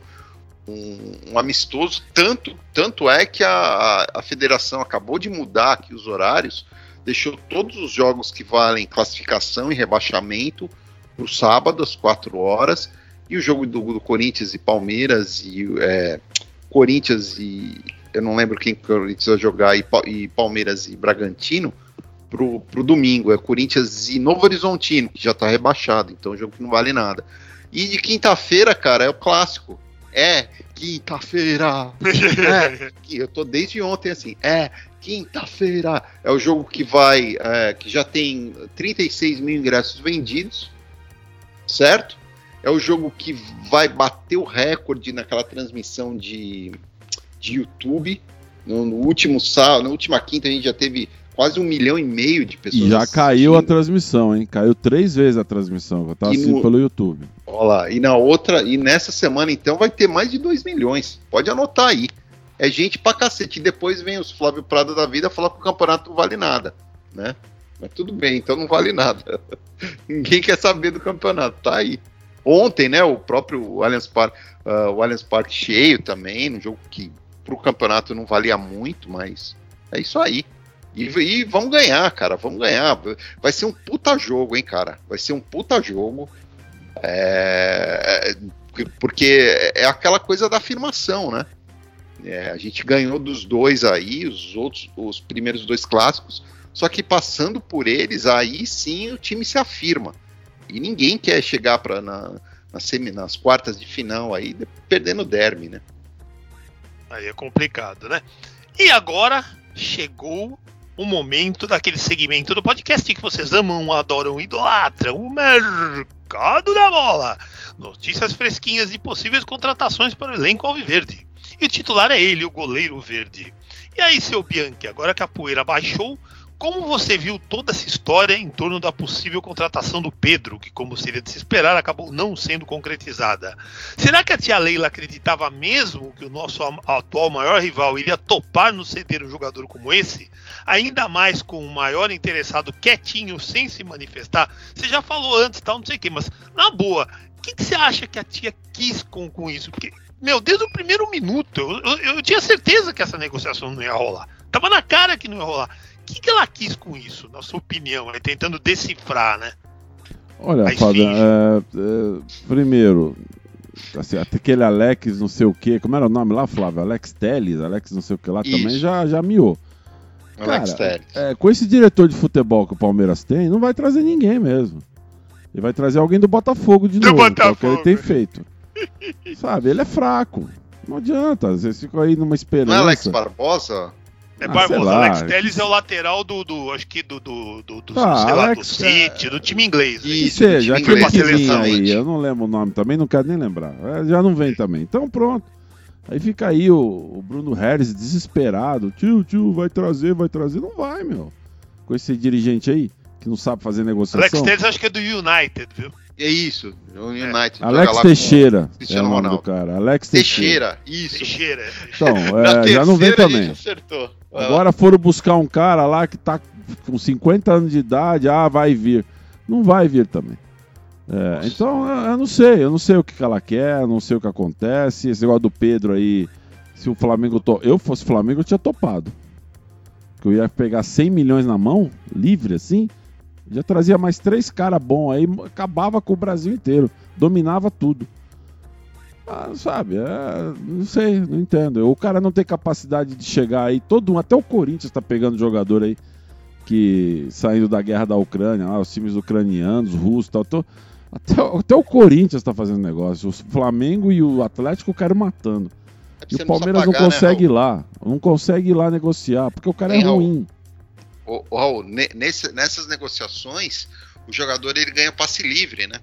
um, um amistoso, tanto, tanto é que a, a, federação acabou de mudar aqui os horários, deixou todos os jogos que valem classificação e rebaixamento para o sábado, às 4 horas, e o jogo do, do Corinthians e Palmeiras, e é, Corinthians e. Eu não lembro quem vai jogar, e, e Palmeiras e Bragantino, pro, pro domingo. É Corinthians e Novo Horizontino, que já tá rebaixado, então é um jogo que não vale nada. E de quinta-feira, cara, é o clássico. É, quinta-feira. É, eu tô desde ontem assim. É, quinta-feira. É o jogo que vai. é, que já tem 36 mil ingressos vendidos. Certo? É o jogo que vai bater o recorde naquela transmissão de, de YouTube. No, no último sábado, na última quinta, a gente já teve quase um milhão e meio de pessoas. E já caiu a transmissão, hein? Caiu três vezes a transmissão. Eu tava assistindo no- pelo YouTube. Olha lá, e na outra, e nessa semana então vai ter mais de 2 milhões. Pode anotar aí. É gente pra cacete. E depois vem os Flávio Prado da vida falar que o campeonato não vale nada, né? Mas tudo bem, então não vale nada. (laughs) Ninguém quer saber do campeonato, tá aí. Ontem, né, o próprio Allianz Parque, o Allianz Parque cheio também, num jogo que pro campeonato não valia muito, mas é isso aí. E, e vamos ganhar, cara, vamos ganhar. Vai ser um puta jogo, hein, cara. Vai ser um puta jogo. É, é, porque é aquela coisa da afirmação, né? É, a gente ganhou dos dois aí, os outros, os primeiros dois clássicos, só que passando por eles, aí sim o time se afirma. E ninguém quer chegar para na, na nas quartas de final aí de- perdendo o derby, né? Aí é complicado, né? E agora chegou o momento daquele segmento do podcast que vocês amam, adoram, idolatram, o mercado da bola. Notícias fresquinhas de possíveis contratações para o elenco alviverde. E o titular é ele, o goleiro verde. E aí, seu Bianchi, agora que a poeira baixou, como você viu toda essa história em torno da possível contratação do Pedro, que, como seria de se esperar, acabou não sendo concretizada? Será que a tia Leila acreditava mesmo que o nosso atual maior rival iria topar nos ceder um jogador como esse? Ainda mais com o maior interessado quietinho, sem se manifestar? Você já falou antes, tal, não sei o que, mas na boa, o que, que você acha que a tia quis com, com isso? Porque meu, desde o primeiro minuto, eu, eu, eu tinha certeza que essa negociação não ia rolar. Tava na cara que não ia rolar. O que, que ela quis com isso, na sua opinião? Aí, tentando decifrar, né? Olha, Fábio, é, é, primeiro, assim, aquele Alex não sei o que, como era o nome lá, Flávio? Alex Teles, Alex não sei o que lá, também Isso. já, já miou. Alex Cara, Telles. É, com esse diretor de futebol que o Palmeiras tem, não vai trazer ninguém mesmo. Ele vai trazer alguém do Botafogo de Do novo, que é o que ele Botafogo. tem feito. Sabe, ele é fraco. Não adianta, vocês ficam aí numa esperança. Não é Alex Barbosa? É Ah, Barbosa. lá. Alex Telles é o lateral do, do acho que do, do, do, do, Ah, sei lá, do Alex, City, do time inglês. né? Isso, seja, aquele inglês. vinha Exatamente. aí, eu não lembro o nome também, não quero nem lembrar. É, Já não vem também. Então pronto. Aí fica aí o, o Bruno Harris desesperado. Tio, tio, vai trazer, vai trazer. Não vai, meu. Com esse dirigente aí, que não sabe fazer Alex negociação. Telles acho que é do United, viu? É isso, o United. joga Alex Teixeira é o Cristiano nome do Ronaldo. cara. Alex Teixeira. Teixeira, isso. Teixeira. Então, Na é, já não vem também. Agora foram buscar um cara lá que tá com 50 anos de idade, ah, vai vir. Não vai vir também. É, então, eu, eu não sei, eu não sei o que, que ela quer, eu não sei o que acontece. Esse negócio do Pedro aí, se o Flamengo. To... Eu fosse Flamengo, eu tinha topado. Que eu ia pegar 100 milhões na mão, livre assim, já trazia mais três caras bons aí, acabava com o Brasil inteiro, dominava tudo. Ah, sabe, é, não sei, não entendo. O cara não tem capacidade de chegar aí, todo até o Corinthians tá pegando jogador aí que saindo da guerra da Ucrânia, lá, os times ucranianos, russos, tal, tô- até, o- até o Corinthians tá fazendo negócio. O Flamengo e o Atlético cara matando. É E o Palmeiras não, pagar, né, consegue ir Raul? lá, não consegue ir lá negociar, porque o cara é Raul? ruim. Ô, Raul, ne- nesse- nessas negociações, o jogador ele ganha passe livre, né?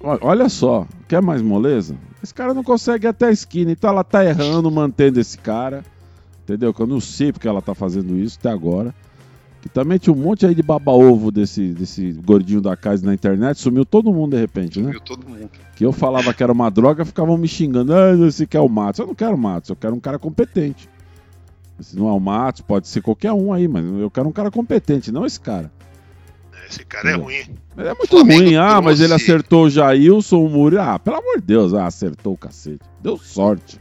Olha- Olha só, quer mais moleza? Esse cara não consegue ir até a esquina, então ela tá errando mantendo esse cara. Entendeu? Que eu não sei porque ela tá fazendo isso até agora. Que também tinha um monte aí de baba-ovo desse, desse gordinho da casa na internet, sumiu todo mundo de repente, né? Viu todo mundo. Que eu falava que era uma droga, ficavam me xingando. Ah, esse quer o Matos. Eu não quero o Matos, eu quero um cara competente. Se não é o Matos, pode ser qualquer um aí, mas eu quero um cara competente, não esse cara. Esse cara é ruim. Ele é muito Flamengo ruim, ah, mas ele trouxe- acertou o Jailson, o Muri. Ah, pelo amor de Deus, ah, acertou o cacete. Deu sorte.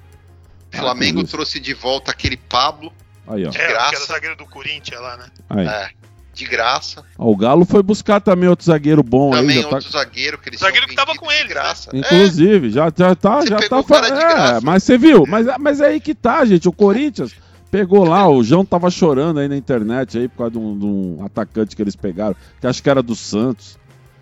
O Flamengo Ah, trouxe de volta aquele Pablo, Aí, ó. É, graça. que era zagueiro do Corinthians lá, né? Aí. é, de graça. Ó, o Galo foi buscar também outro zagueiro bom Também aí. Já tá... outro zagueiro que eles Zagueiro que tava com de eles, graça. É, Inclusive, já, já tá. Você já pegou tá o cara de é, mas você viu? Mas, mas é aí que tá, gente. O Corinthians pegou lá, o João tava chorando aí na internet aí por causa de um, de um atacante que eles pegaram, que acho que era do Santos.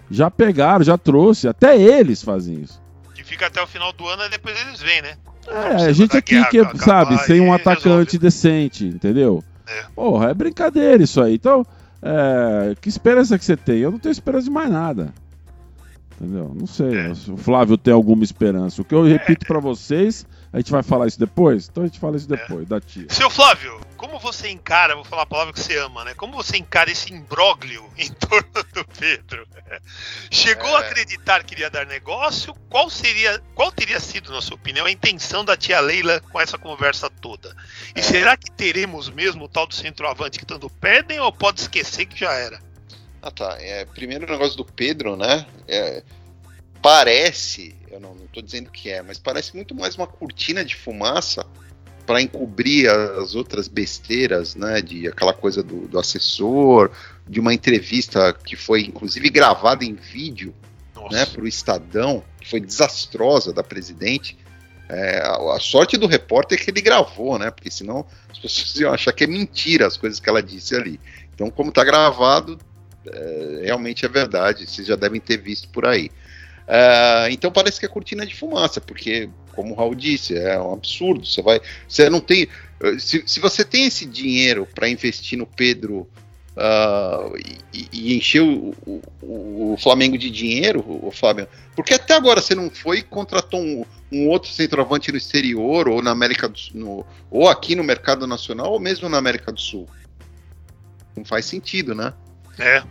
Já pegaram, já trouxe. Até eles fazem isso. Que fica até o final do ano e depois eles vêm, né? É, a gente aqui que, acabar sabe, sem um atacante resolve. decente, entendeu? É. Porra, é brincadeira isso aí. Então, é, que esperança que você tem? Eu não tenho esperança de mais nada. Entendeu? Não sei. É. Se o Flávio tem alguma esperança. O que eu repito pra vocês, a gente vai falar isso depois? Então a gente fala isso É. depois, da tia. Seu Flávio, como você encara, vou falar a palavra que você ama, né? Como você encara esse imbróglio em (laughs) torno do Pedro? Chegou É. a acreditar que iria dar negócio? Qual seria, qual teria sido, na sua opinião, a intenção da tia Leila com essa conversa toda? E É. será que teremos mesmo o tal do centroavante que tanto pedem ou pode esquecer que já era? Ah tá. É, primeiro o negócio do Pedro, né? É, parece, eu não, não tô dizendo que é, mas parece muito mais uma cortina de fumaça para encobrir as outras besteiras, né? De aquela coisa do, do assessor, de uma entrevista que foi inclusive gravada em vídeo Nossa. né, para o Estadão, que foi desastrosa da presidente. É, a, a sorte do repórter é que ele gravou, né? Porque senão as pessoas iam achar que é mentira as coisas que ela disse ali. Então, como está gravado, é, realmente é verdade. Vocês já devem ter visto por aí. É, então parece que é cortina de fumaça, porque, como o Raul disse, é um absurdo. Você vai, você não tem, se, se você tem esse dinheiro para investir no Pedro ah, e, e encher o, o- o Flamengo de dinheiro, o Flávio, porque até agora você não foi e contratou um, um outro centroavante no exterior ou na América do Sul, ou aqui no mercado nacional ou mesmo na América do Sul. Não faz sentido, né? É.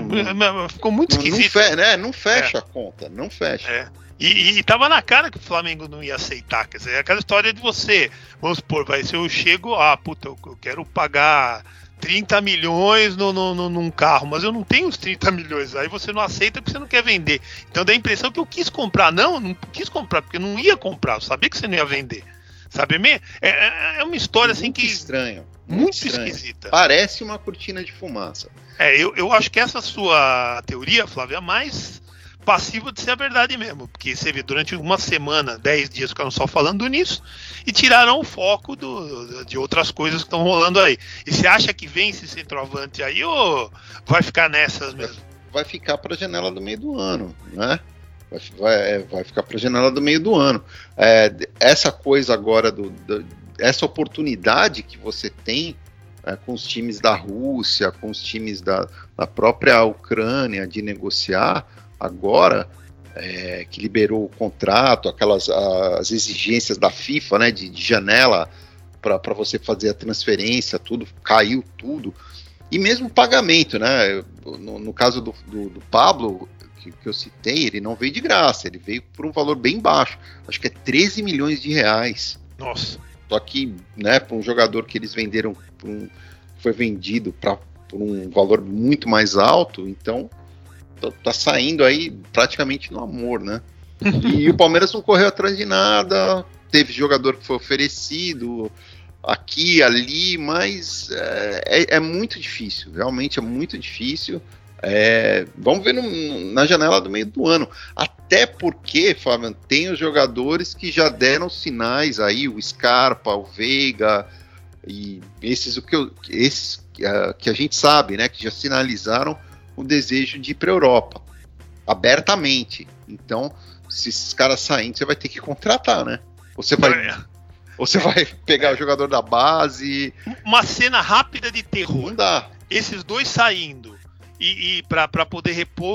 Não, É, é, Ficou muito não, não esquisito. fe- né? Não fecha a conta, não fecha. É. E, e tava na cara que o Flamengo não ia aceitar. Quer dizer, é aquela história de você, vamos supor, vai ser eu chego, ah, puta, eu, eu quero pagar 30 milhões no, no, no- num carro, mas eu não tenho os 30 milhões. Aí você não aceita porque você não quer vender. Então dá a impressão que eu quis comprar. Não, não quis comprar, porque eu não ia comprar. Eu sabia que você não ia vender. Sabe? É, é- é uma história assim muito que. estranho. Muito estranho. esquisita. Parece uma cortina de fumaça. É, eu, eu acho que essa sua teoria, Flávia, é mais passiva de ser a verdade mesmo. Porque você vê, durante uma semana, 10 dias ficaram só falando nisso e tiraram o foco do- de outras coisas que estão rolando aí. E você acha que vem esse centroavante aí ou vai ficar nessas mesmo? Vai ficar para a janela do meio do ano, né? Vai, vai, é, vai ficar para a janela do meio do ano. É, essa coisa agora, do, do- essa oportunidade que você tem é, com os times da Rússia, com os times da, da própria Ucrânia de negociar agora, é, que liberou o contrato, aquelas as exigências da FIFA, né, de, de janela para você fazer a transferência, tudo caiu tudo e mesmo pagamento, né? No, no caso do, do, do Pablo que, que eu citei, ele não veio de graça, ele veio por um valor bem baixo, acho que é 13 milhões de reais. Nossa. Só que, né, para um jogador que eles venderam, por um, foi vendido pra, por um valor muito mais alto, então tá, saindo aí praticamente no amor, né? (laughs) E o Palmeiras não correu atrás de nada, teve jogador que foi oferecido aqui, ali, mas é, é- é muito difícil, realmente é muito difícil. É, vamos ver no- na janela do meio do ano. Até porque, Fábio, tem os jogadores que já deram sinais aí, o Scarpa, o Veiga, e esses o que, eu- esses, ah, que a gente sabe, né? Que já sinalizaram o desejo de ir para a Europa abertamente. Então, se esses caras saírem, você vai ter que contratar, né? Você vai, É, ou (laughs) você vai pegar o jogador da base, Uma cena rápida de terror. não dá. esses dois saindo e, e para poder repor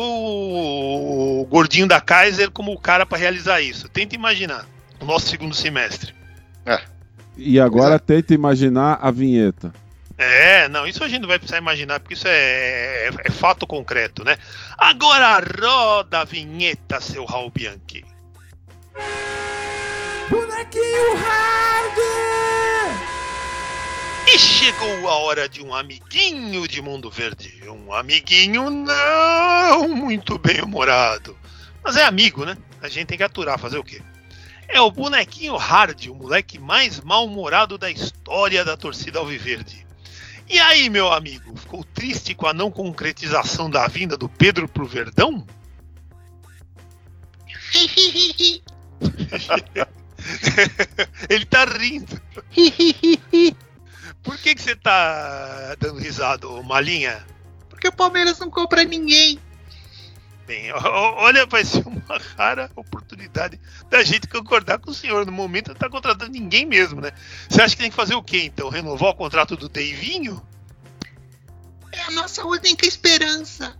o gordinho da Kaiser como o cara para realizar isso. Tenta imaginar o nosso segundo semestre. E agora tenta imaginar a vinheta. É, não, isso a gente não vai precisar imaginar, porque isso é, é- é fato concreto, né? Agora roda a vinheta, seu Raul Bianchi. Bonequinho Hard! E chegou a hora de um amiguinho de Mundo Verde. Um amiguinho não muito bem humorado. Mas é amigo, né? A gente tem que aturar, fazer o quê? É o bonequinho Hard, o moleque mais mal-humorado da história da torcida Alviverde. E aí, meu amigo, ficou triste com a não concretização da vinda do Pedro pro Verdão? (laughs) Ele tá rindo. Por que, que você tá dando risada, Malinha? Porque o Palmeiras não compra ninguém. Bem, (laughs) olha, vai ser uma rara oportunidade da gente concordar com o senhor. No momento não tá contratando ninguém mesmo, né? Você acha que tem que fazer o quê, então? Renovar o contrato do Deivinho? É a nossa única esperança.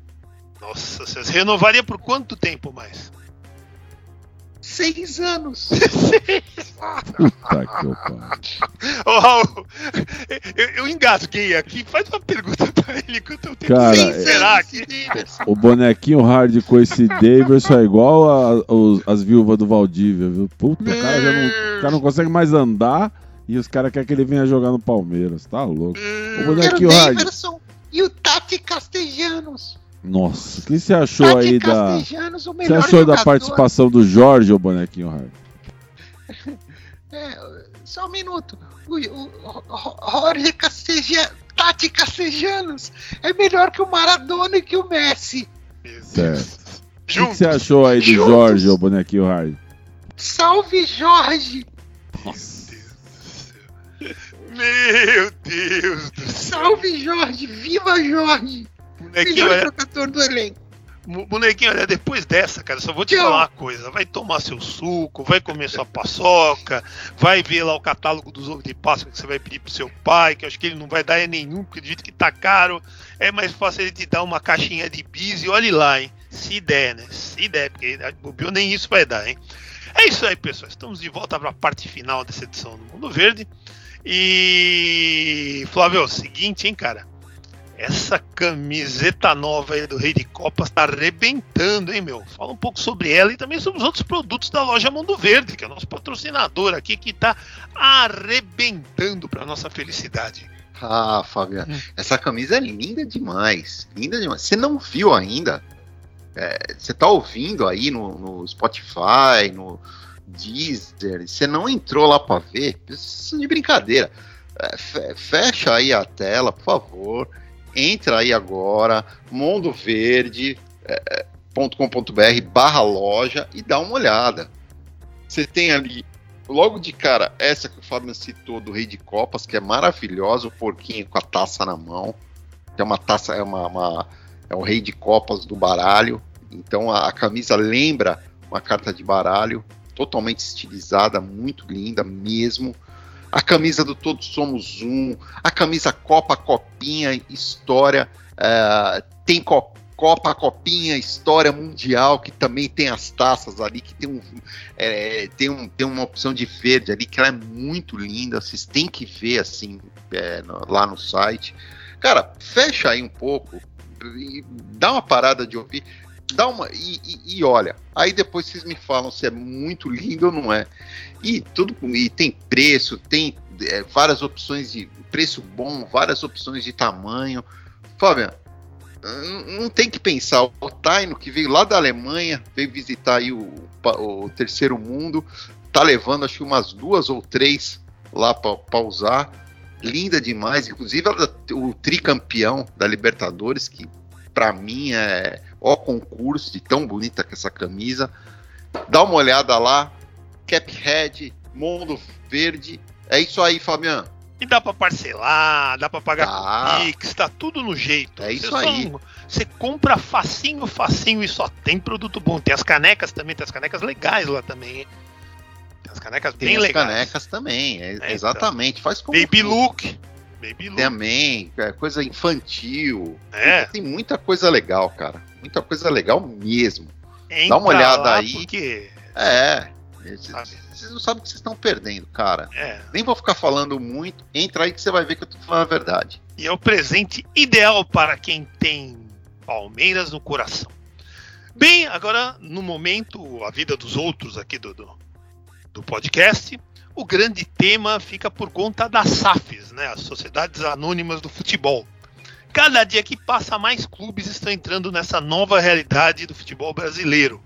Nossa, você renovaria por quanto tempo mais? Seis anos. (laughs) Puta que eu pariu. Ô, Raul, eu, eu engasguei aqui. Faz uma pergunta (laughs) pra ele enquanto eu tenho Cara, que é- será que... O bonequinho hard com esse Davidson é igual a- os- as viúvas do Valdívia, viu? Puta, o cara, já não, o cara não consegue mais andar e os caras querem que ele venha jogar no Palmeiras. Tá louco. O bonequinho hard. e o Tati Castellanos. Nossa, o que você achou aí da. O Você achou da participação do Jorge, o bonequinho hard? (laughs) É, só um minuto. O, o, o Jorge Castellanos, Tati Castellanos é melhor que o Maradona e que o Messi. Certo. O que você achou aí do Juntos. Jorge, o bonequinho hard? Salve Jorge! Meu Deus do céu. Salve Jorge! Viva Jorge! Bonequinho, olha, trocador do elenco. Bonequinho, olha, depois dessa, cara, só vou te falar uma coisa. Vai tomar seu suco, vai comer sua paçoca, vai ver lá o catálogo dos ovos de Páscoa que você vai pedir pro seu pai, que eu acho que ele não vai dar nenhum, porque do jeito que tá caro, é mais fácil ele te dar uma caixinha de bis e olhe lá, hein? Se der, né? Se der, porque bobeou nem isso vai dar, hein? É isso aí, pessoal. Estamos de volta para a parte final dessa edição do Mundo Verde. E Flávio, é o seguinte, hein, cara? Essa camiseta nova aí do Rei de Copas tá arrebentando, hein, meu? Fala um pouco sobre ela e também sobre os outros produtos da loja Mundo Verde, que é o nosso patrocinador aqui, que tá arrebentando para nossa felicidade. Ah, Fabiano, Hum. essa camisa é linda demais. Linda demais. Você não viu ainda? É, você tá ouvindo aí no, no Spotify, no Deezer, você não entrou lá pra ver? Isso é de brincadeira. É, fe- fecha aí a tela, por favor. Entra aí agora, mondoverde.com.br barra loja e dá uma olhada. Você tem ali logo de cara, essa que o Fábio citou do Rei de Copas, que é maravilhosa, o porquinho com a taça na mão. Que é uma taça, é uma, uma- é o Rei de Copas do baralho. Então a, a camisa lembra uma carta de baralho, totalmente estilizada, muito linda mesmo. A camisa do Todos Somos Um, a camisa Copa Copinha, história, é, tem co- Copa Copinha, história mundial, que também tem as taças ali, que tem um, é, tem, um, tem uma opção de verde ali que ela é muito linda. Vocês têm que ver assim é, lá no site. Cara, fecha aí um pouco, dá uma parada de ouvir, dá uma e, e- e olha. Aí depois vocês me falam se é muito lindo ou não é. E tudo e tem preço, tem é, várias opções de preço bom, várias opções de tamanho. Fábio, não tem que pensar. O Taino, que veio lá da Alemanha, veio visitar aí o, o terceiro mundo, tá levando acho que umas duas ou três lá para usar. Linda demais, inclusive o tricampeão da Libertadores, que para mim é ó concurso de tão bonita que é essa camisa. Dá uma olhada lá, Caphead, Mundo Verde. É isso aí, Fabiano. E dá pra parcelar, dá pra pagar Tá. com Pix, tá tudo no jeito. É isso Você só- aí. Você compra facinho, facinho e só tem produto bom. Tem as canecas também, tem as canecas legais lá também. hein? Tem as canecas Tem bem as legais. canecas também, é- então. exatamente. Faz como Baby look. Baby look. Também, é, coisa infantil. É, Tem muita coisa legal, cara. Muita coisa legal mesmo. entra dá uma olhada lá aí. Porque, É. Vocês não sabem o que vocês estão perdendo, cara. é, Nem vou ficar falando muito. Entra aí que você vai ver que eu tô falando a verdade. e é o presente ideal para quem tem Palmeiras no coração. Bem, agora no momento, a vida dos outros aqui do, do, do podcast, o grande tema fica por conta das SAFs, né, as Sociedades Anônimas do Futebol. Cada dia que passa, mais clubes estão entrando nessa nova realidade do futebol brasileiro.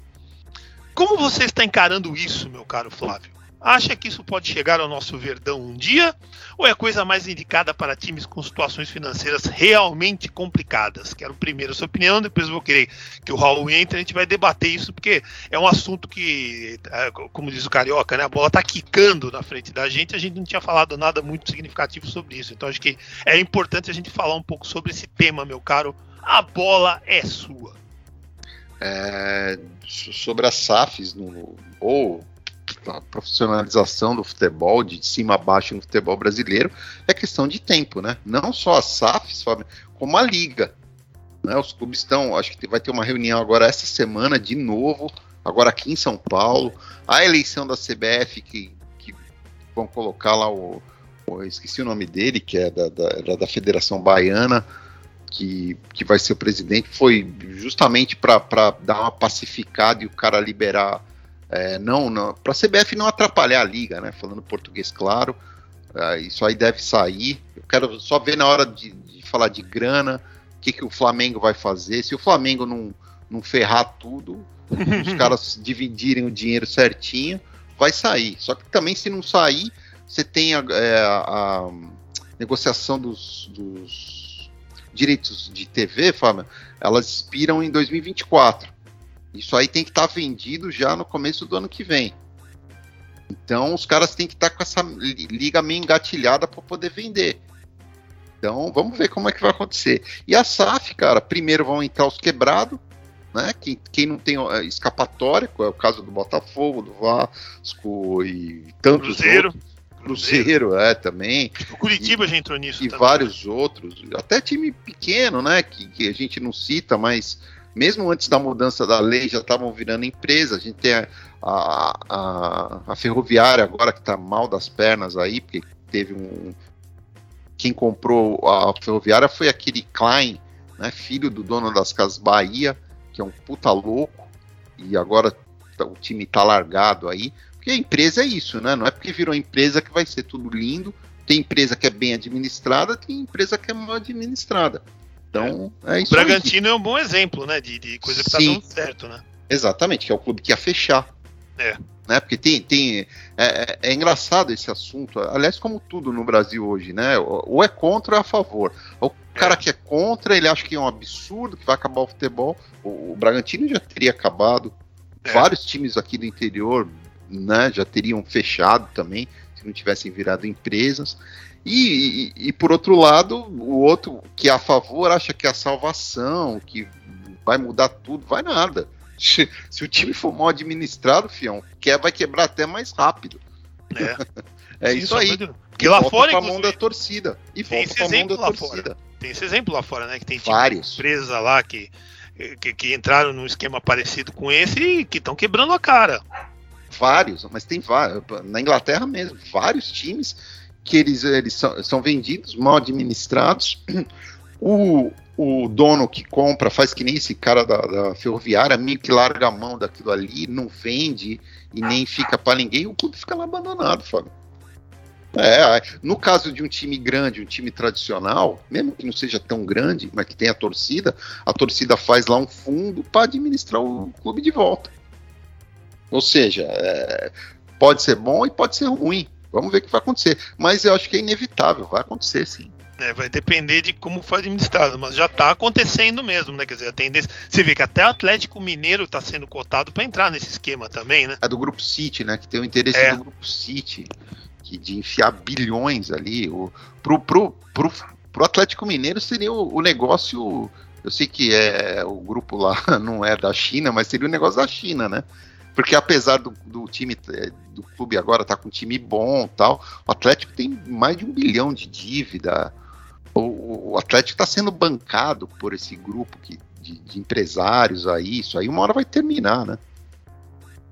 Como você está encarando isso, meu caro Flávio? Acha que isso pode chegar ao nosso Verdão um dia? Ou é coisa mais indicada para times com situações financeiras realmente complicadas? Quero primeiro a sua opinião, depois vou querer que o Raul entre, a gente vai debater isso, porque é um assunto que, é, como diz o Carioca, né, a bola está quicando na frente da gente, a gente não tinha falado nada muito significativo sobre isso. Então acho que é importante a gente falar um pouco sobre esse tema, meu caro. A bola é sua. É, so- sobre as SAFs no, ou a profissionalização do futebol de cima a baixo no futebol brasileiro é questão de tempo, né? Não só SAFs, Fábio, como a liga. Né? Os clubes estão, acho que vai ter uma reunião agora essa semana de novo, agora aqui em São Paulo. A eleição da CBF que, que vão colocar lá o, o- esqueci o nome dele, que é da, da, da Federação Baiana que, que vai ser o presidente foi justamente para dar uma pacificada e o cara liberar. É, não, não para a CBF não atrapalhar a liga, né? Falando português claro. é, isso aí deve sair. Eu quero só ver na hora de, de falar de grana, o que, que o Flamengo vai fazer. Se o Flamengo não, não ferrar tudo, (laughs) os caras dividirem o dinheiro certinho, vai sair. Só que também, se não sair, você tem a, é, a negociação dos, dos direitos de TV, Fábio, elas expiram em 2024. Isso aí tem que estar vendido já no começo do ano que vem. Então os caras têm que estar com essa li- liga meio engatilhada para poder vender. Então vamos ver como é que vai acontecer. E a SAF, cara, primeiro vão entrar os quebrados, né? Quem, quem não tem escapatória, que é o caso do Botafogo, do Vasco e tantos Cruzeiro. outros. Cruzeiro, é, também O Curitiba já entrou nisso e também. vários outros, até time pequeno, né, que, que a gente não cita, mas mesmo antes da mudança da lei já estavam virando empresa. A gente tem a, a, a, a ferroviária agora que está mal das pernas aí, porque teve um. Quem comprou a ferroviária foi aquele Klein, né, filho do dono das Casas Bahia, que é um puta louco, e agora tá- o time tá largado aí. Porque a empresa é isso, né? Não é porque virou empresa que vai ser tudo lindo tem empresa que é bem administrada, tem empresa que é mal administrada. Então, é, O isso aí. Bragantino é um bom exemplo, né? De, de coisa que tá Sim. dando certo, né? Exatamente, que é o clube que ia fechar. É. Né? Porque tem. tem é, é- é engraçado esse assunto. Aliás, como tudo no Brasil hoje, né? Ou é contra ou é a favor. O cara que é contra, ele acha que é um absurdo, que vai acabar o futebol. O, o Bragantino já teria acabado. É. Vários times aqui do interior né, já teriam fechado também, se não tivessem virado empresas. E, e- e, por outro lado, o outro que é a favor acha que é a salvação, que vai mudar tudo, vai nada. Se, se o time for mal administrado, fião, quer, vai quebrar até mais rápido. É. (laughs) É Sim, isso aí. Porque lá fora, pra mão da torcida. E tem volta esse pra mão exemplo da lá torcida. tem esse exemplo lá fora, né? Que tem Vários. empresa lá que, que, que entraram num esquema parecido com esse e que estão quebrando a cara. Vários, mas tem vários. Na Inglaterra mesmo, vários times que eles, eles são, são vendidos, mal administrados. (clears throat) O, o dono que compra faz que nem esse cara da, da ferroviária, meio que larga a mão daquilo ali, não vende e nem fica para ninguém, o clube fica lá abandonado, Fábio. É, no caso de um time grande, um time tradicional, mesmo que não seja tão grande, mas que tenha torcida, a torcida faz lá um fundo para administrar o clube de volta. Ou seja, é, pode ser bom e pode ser ruim. Vamos ver o que vai acontecer. Mas eu acho que é inevitável, vai acontecer sim. né, vai depender de como foi administrado, mas já tá acontecendo mesmo, né? Quer dizer, a tendência. Você vê que até o Atlético Mineiro tá sendo cotado para entrar nesse esquema também, né? É do Grupo City, né? Que tem o interesse É. do Grupo City, que, de enfiar bilhões ali. O, pro, pro, pro, pro Atlético Mineiro seria o, o negócio. Eu sei que é o grupo lá (laughs) não é da China, mas seria o negócio da China, né? Porque apesar do, do time eh, do clube agora tá com um time bom tal, o Atlético tem mais de um bilhão de dívida. O, o Atlético está sendo bancado por esse grupo que, de, de empresários aí. Isso aí uma hora vai terminar, né?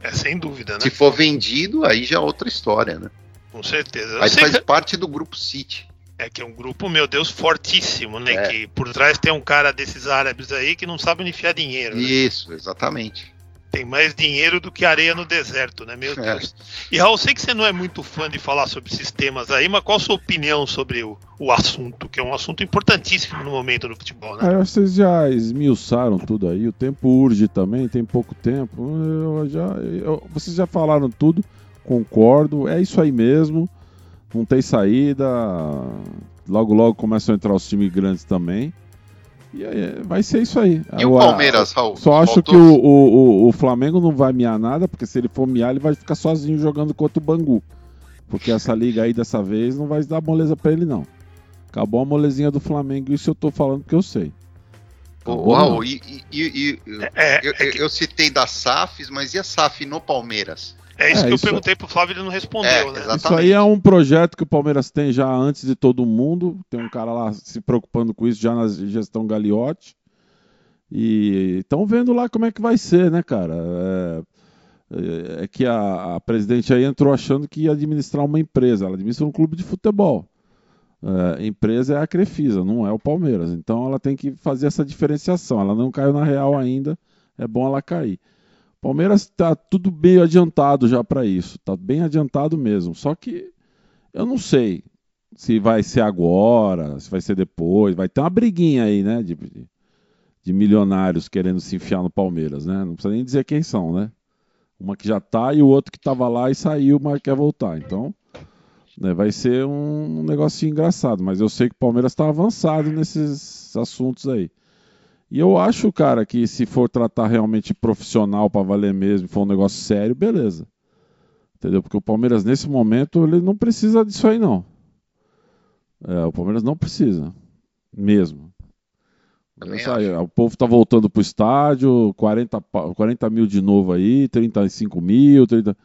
É sem dúvida, né? Se for vendido, aí já é outra história, né? Com certeza. Aí faz que parte do grupo City. é que é um grupo, meu Deus, fortíssimo, né? É. Que por trás tem um cara desses árabes aí que não sabe onde enfiar dinheiro. né? Isso, exatamente. Tem mais dinheiro do que areia no deserto, né? Meu É. Deus. E Raul, sei que você não é muito fã de falar sobre sistemas aí, mas qual a sua opinião sobre o, o assunto, que é um assunto importantíssimo no momento do futebol, né? Ah, vocês já esmiuçaram tudo aí. O tempo urge também, tem pouco tempo. Eu já, eu- vocês já falaram tudo, concordo. É isso aí mesmo. Não tem saída. Logo, logo começam a entrar os times grandes também. E aí, vai ser isso aí. E o Agora, Palmeiras, Raul? Só acho Faltou- que o, o, o- o Flamengo não vai miar nada, porque se ele for miar, ele vai ficar sozinho jogando contra o Bangu. Porque essa liga aí dessa vez não vai dar moleza pra ele, não. Acabou a molezinha do Flamengo, isso eu tô falando que eu sei. Ô, Acabou. Raul, e, e- e- e- É, eu, é, eu- que- eu citei da SAFs, mas e a SAF no Palmeiras? É isso é, que eu isso- perguntei pro Flávio e ele não respondeu, É, né? exato. Isso aí é um projeto que o Palmeiras tem já antes de todo mundo. Tem um cara lá se preocupando com isso já na gestão Gagliotti. E estão vendo lá como é que vai ser, né, cara? É, é- é que a, a presidente aí entrou achando que ia administrar uma empresa. Ela administra um clube de futebol. É, empresa é a Crefisa, não é o Palmeiras. Então ela tem que fazer essa diferenciação. Ela não caiu na real ainda, é bom ela cair. Palmeiras está tudo bem adiantado já para isso, está bem adiantado mesmo. Só que eu não sei se vai ser agora, se vai ser depois. Vai ter uma briguinha aí, né? De, de- milionários querendo se enfiar no Palmeiras, né? Não precisa nem dizer quem são, né? Uma que já tá e o outro que estava lá e saiu, mas quer voltar. Então, né, vai ser um, um negocinho engraçado. Mas eu sei que o Palmeiras está avançado nesses assuntos aí. E eu acho, cara, que se for tratar realmente profissional para valer mesmo, for um negócio sério, beleza. Entendeu? Porque o Palmeiras, nesse momento, ele não precisa disso aí, não. É, o Palmeiras não precisa. Mesmo. Aí, o povo tá voltando pro estádio, 40, pa- 40 mil de novo aí, 35 mil, 30...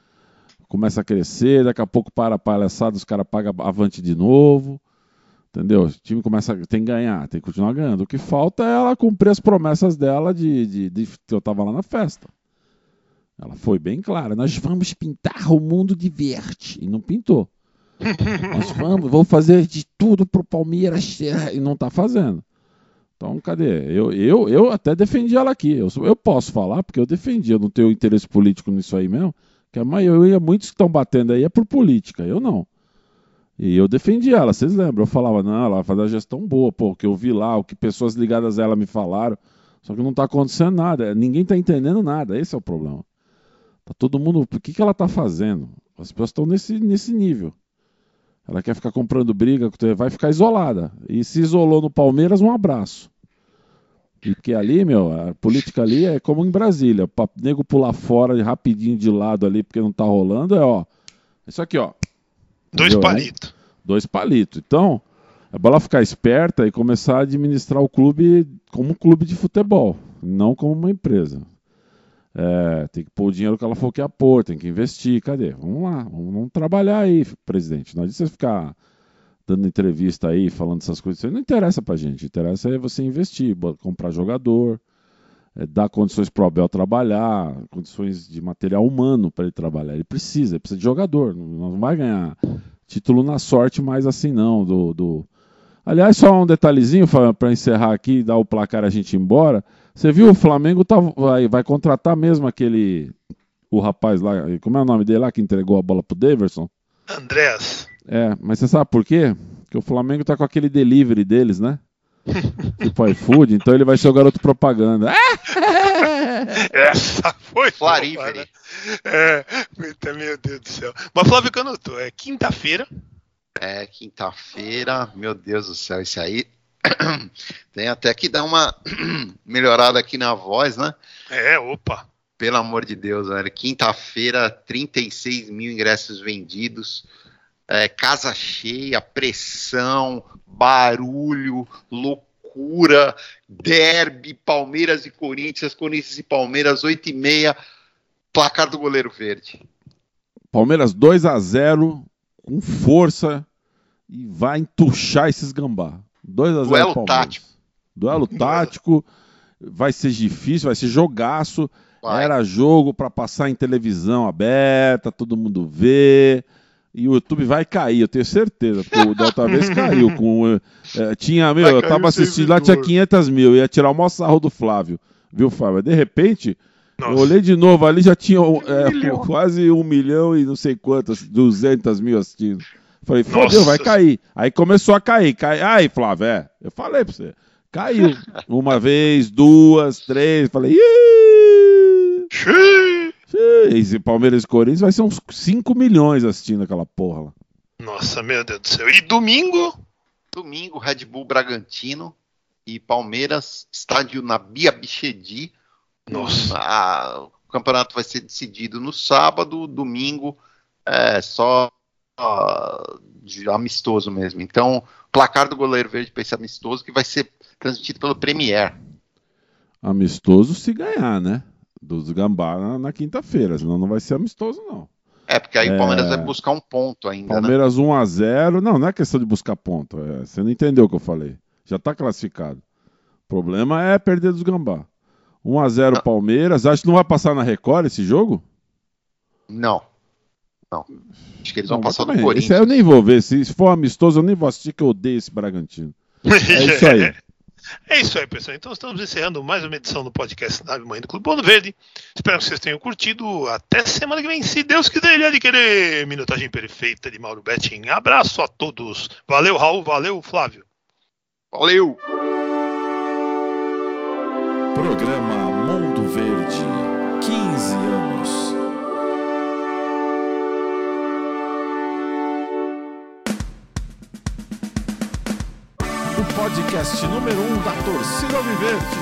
começa a crescer, daqui a pouco para a palhaçada, os caras pagam avante de novo. Entendeu? O time começa tem que ganhar, tem que continuar ganhando. O que falta é ela cumprir as promessas dela de, de, de- que eu tava lá na festa. Ela foi bem clara. Nós vamos pintar o mundo de verde. E não pintou. (laughs) Nós vamos, vou fazer de tudo pro Palmeiras e não tá fazendo. Então, cadê? Eu, eu, eu até defendi ela aqui. Eu, eu posso falar, porque eu defendi. Eu não tenho interesse político nisso aí mesmo. Que a maioria, muitos que estão batendo aí é por política. Eu não. E eu defendi ela, vocês lembram? Eu falava, não, ela fazer a gestão boa, pô, o que eu vi lá, o que pessoas ligadas a ela me falaram. Só que não tá acontecendo nada, ninguém tá entendendo nada, esse é o problema. Tá todo mundo, o que, que ela tá fazendo? As pessoas estão nesse, nesse nível. Ela quer ficar comprando briga, vai ficar isolada. E se isolou no Palmeiras, um abraço. Porque ali, meu, a política ali é como em Brasília. O nego pular fora rapidinho de lado ali porque não tá rolando, é ó. Isso aqui, ó. Dois palitos. Dois palitos. Então, é bom ela ficar esperta e começar a administrar o clube como um clube de futebol, não como uma empresa. É, tem que pôr o dinheiro que ela for que ia pôr, tem que investir. Cadê? Vamos lá, vamos, vamos trabalhar aí, presidente. Não adianta você ficar dando entrevista aí, falando essas coisas. Isso não interessa pra gente. Interessa é você investir, comprar jogador, é, dar condições pro Abel trabalhar, condições de material humano para ele trabalhar. Ele precisa, ele precisa de jogador. Não, não vai ganhar título na sorte mais assim, não. Do, do... Aliás, só um detalhezinho para encerrar aqui dar o placar a gente ir embora. Você viu, o Flamengo tá, vai, vai contratar mesmo aquele. O rapaz lá, como é o nome dele lá que entregou a bola pro Daverson? Andréas. É, mas você sabe por quê? Porque o Flamengo tá com aquele delivery deles, né? Tipo iFood, então ele vai ser o garoto propaganda. Essa foi. Né? É, meu Deus do céu. Mas Flávio Canuto, é quinta-feira. É, quinta-feira, meu Deus do céu, isso aí (clears throat) tem até que dar uma (clears throat) melhorada aqui na voz, né? É, opa. Pelo amor de Deus, velho. Quinta-feira, 36 mil ingressos vendidos. É, casa cheia, pressão, barulho, loucura, derby, Palmeiras e Corinthians, Corinthians e Palmeiras, 8 e meia, placar do goleiro verde. Palmeiras 2 a 0 com força e vai entuchar esses gambá. 2 a 0 Duelo Palmeiras. tático. Duelo (laughs) tático, vai ser difícil, vai ser jogaço. Vai. Era jogo para passar em televisão aberta, todo mundo ver e o YouTube vai cair, eu tenho certeza, porque da outra vez caiu. Com, é, tinha, meu, eu tava assistindo lá, tinha 500 mil, ia tirar o maior sarro do Flávio, viu, Flávio? De repente, Nossa. eu olhei de novo ali, já tinha é, um (laughs) quase um milhão e não sei quantas, 200 mil assistindo. Falei, fodeu, vai cair. Aí começou a cair, cai. Aí, Flávio, é, eu falei pra você, caiu. (laughs) Uma vez, duas, três, falei, Ih! Esse Palmeiras e Corinthians vai ser uns 5 milhões assistindo aquela porra lá. Nossa, meu Deus do céu. E domingo? Domingo, Red Bull Bragantino e Palmeiras, estádio na Bia Bichedi. Nossa. A, o campeonato vai ser decidido no sábado, domingo é só uh, de amistoso mesmo. Então, placar do goleiro verde para esse amistoso que vai ser transmitido pelo Premier. Amistoso se ganhar, né? Dos Gambá na, na quinta-feira, senão não vai ser amistoso, não. É, porque aí é... o Palmeiras vai buscar um ponto ainda. Né? Palmeiras né? 1x0. Não, não é questão de buscar ponto. É, você não entendeu o que eu falei. Já está classificado. O problema é perder dos Gambá. 1x0 Palmeiras. Acho que não vai passar na Record esse jogo? Não. Não. Acho que eles vão passar no Corinthians. Esse aí eu nem vou ver. Se for amistoso, eu nem vou assistir, que eu odeio esse Bragantino. (laughs) É isso aí. É isso aí, pessoal. Então estamos encerrando mais uma edição do podcast Nave Mãe do Clube Bono Verde. Espero que vocês tenham curtido. Até semana que vem, se Deus quiser, ele querer. Minutagem perfeita de Mauro Betting. Abraço a todos. Valeu, Raul. Valeu, Flávio. Valeu. Programa Mundo Verde. 15 anos. Podcast número 1 um da torcida Alviverde.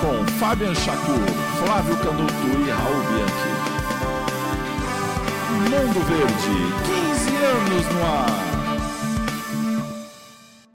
Com Fabian Chacur, Flávio Canuto e Raul Bianchi. Mundo Verde, 15 anos no ar.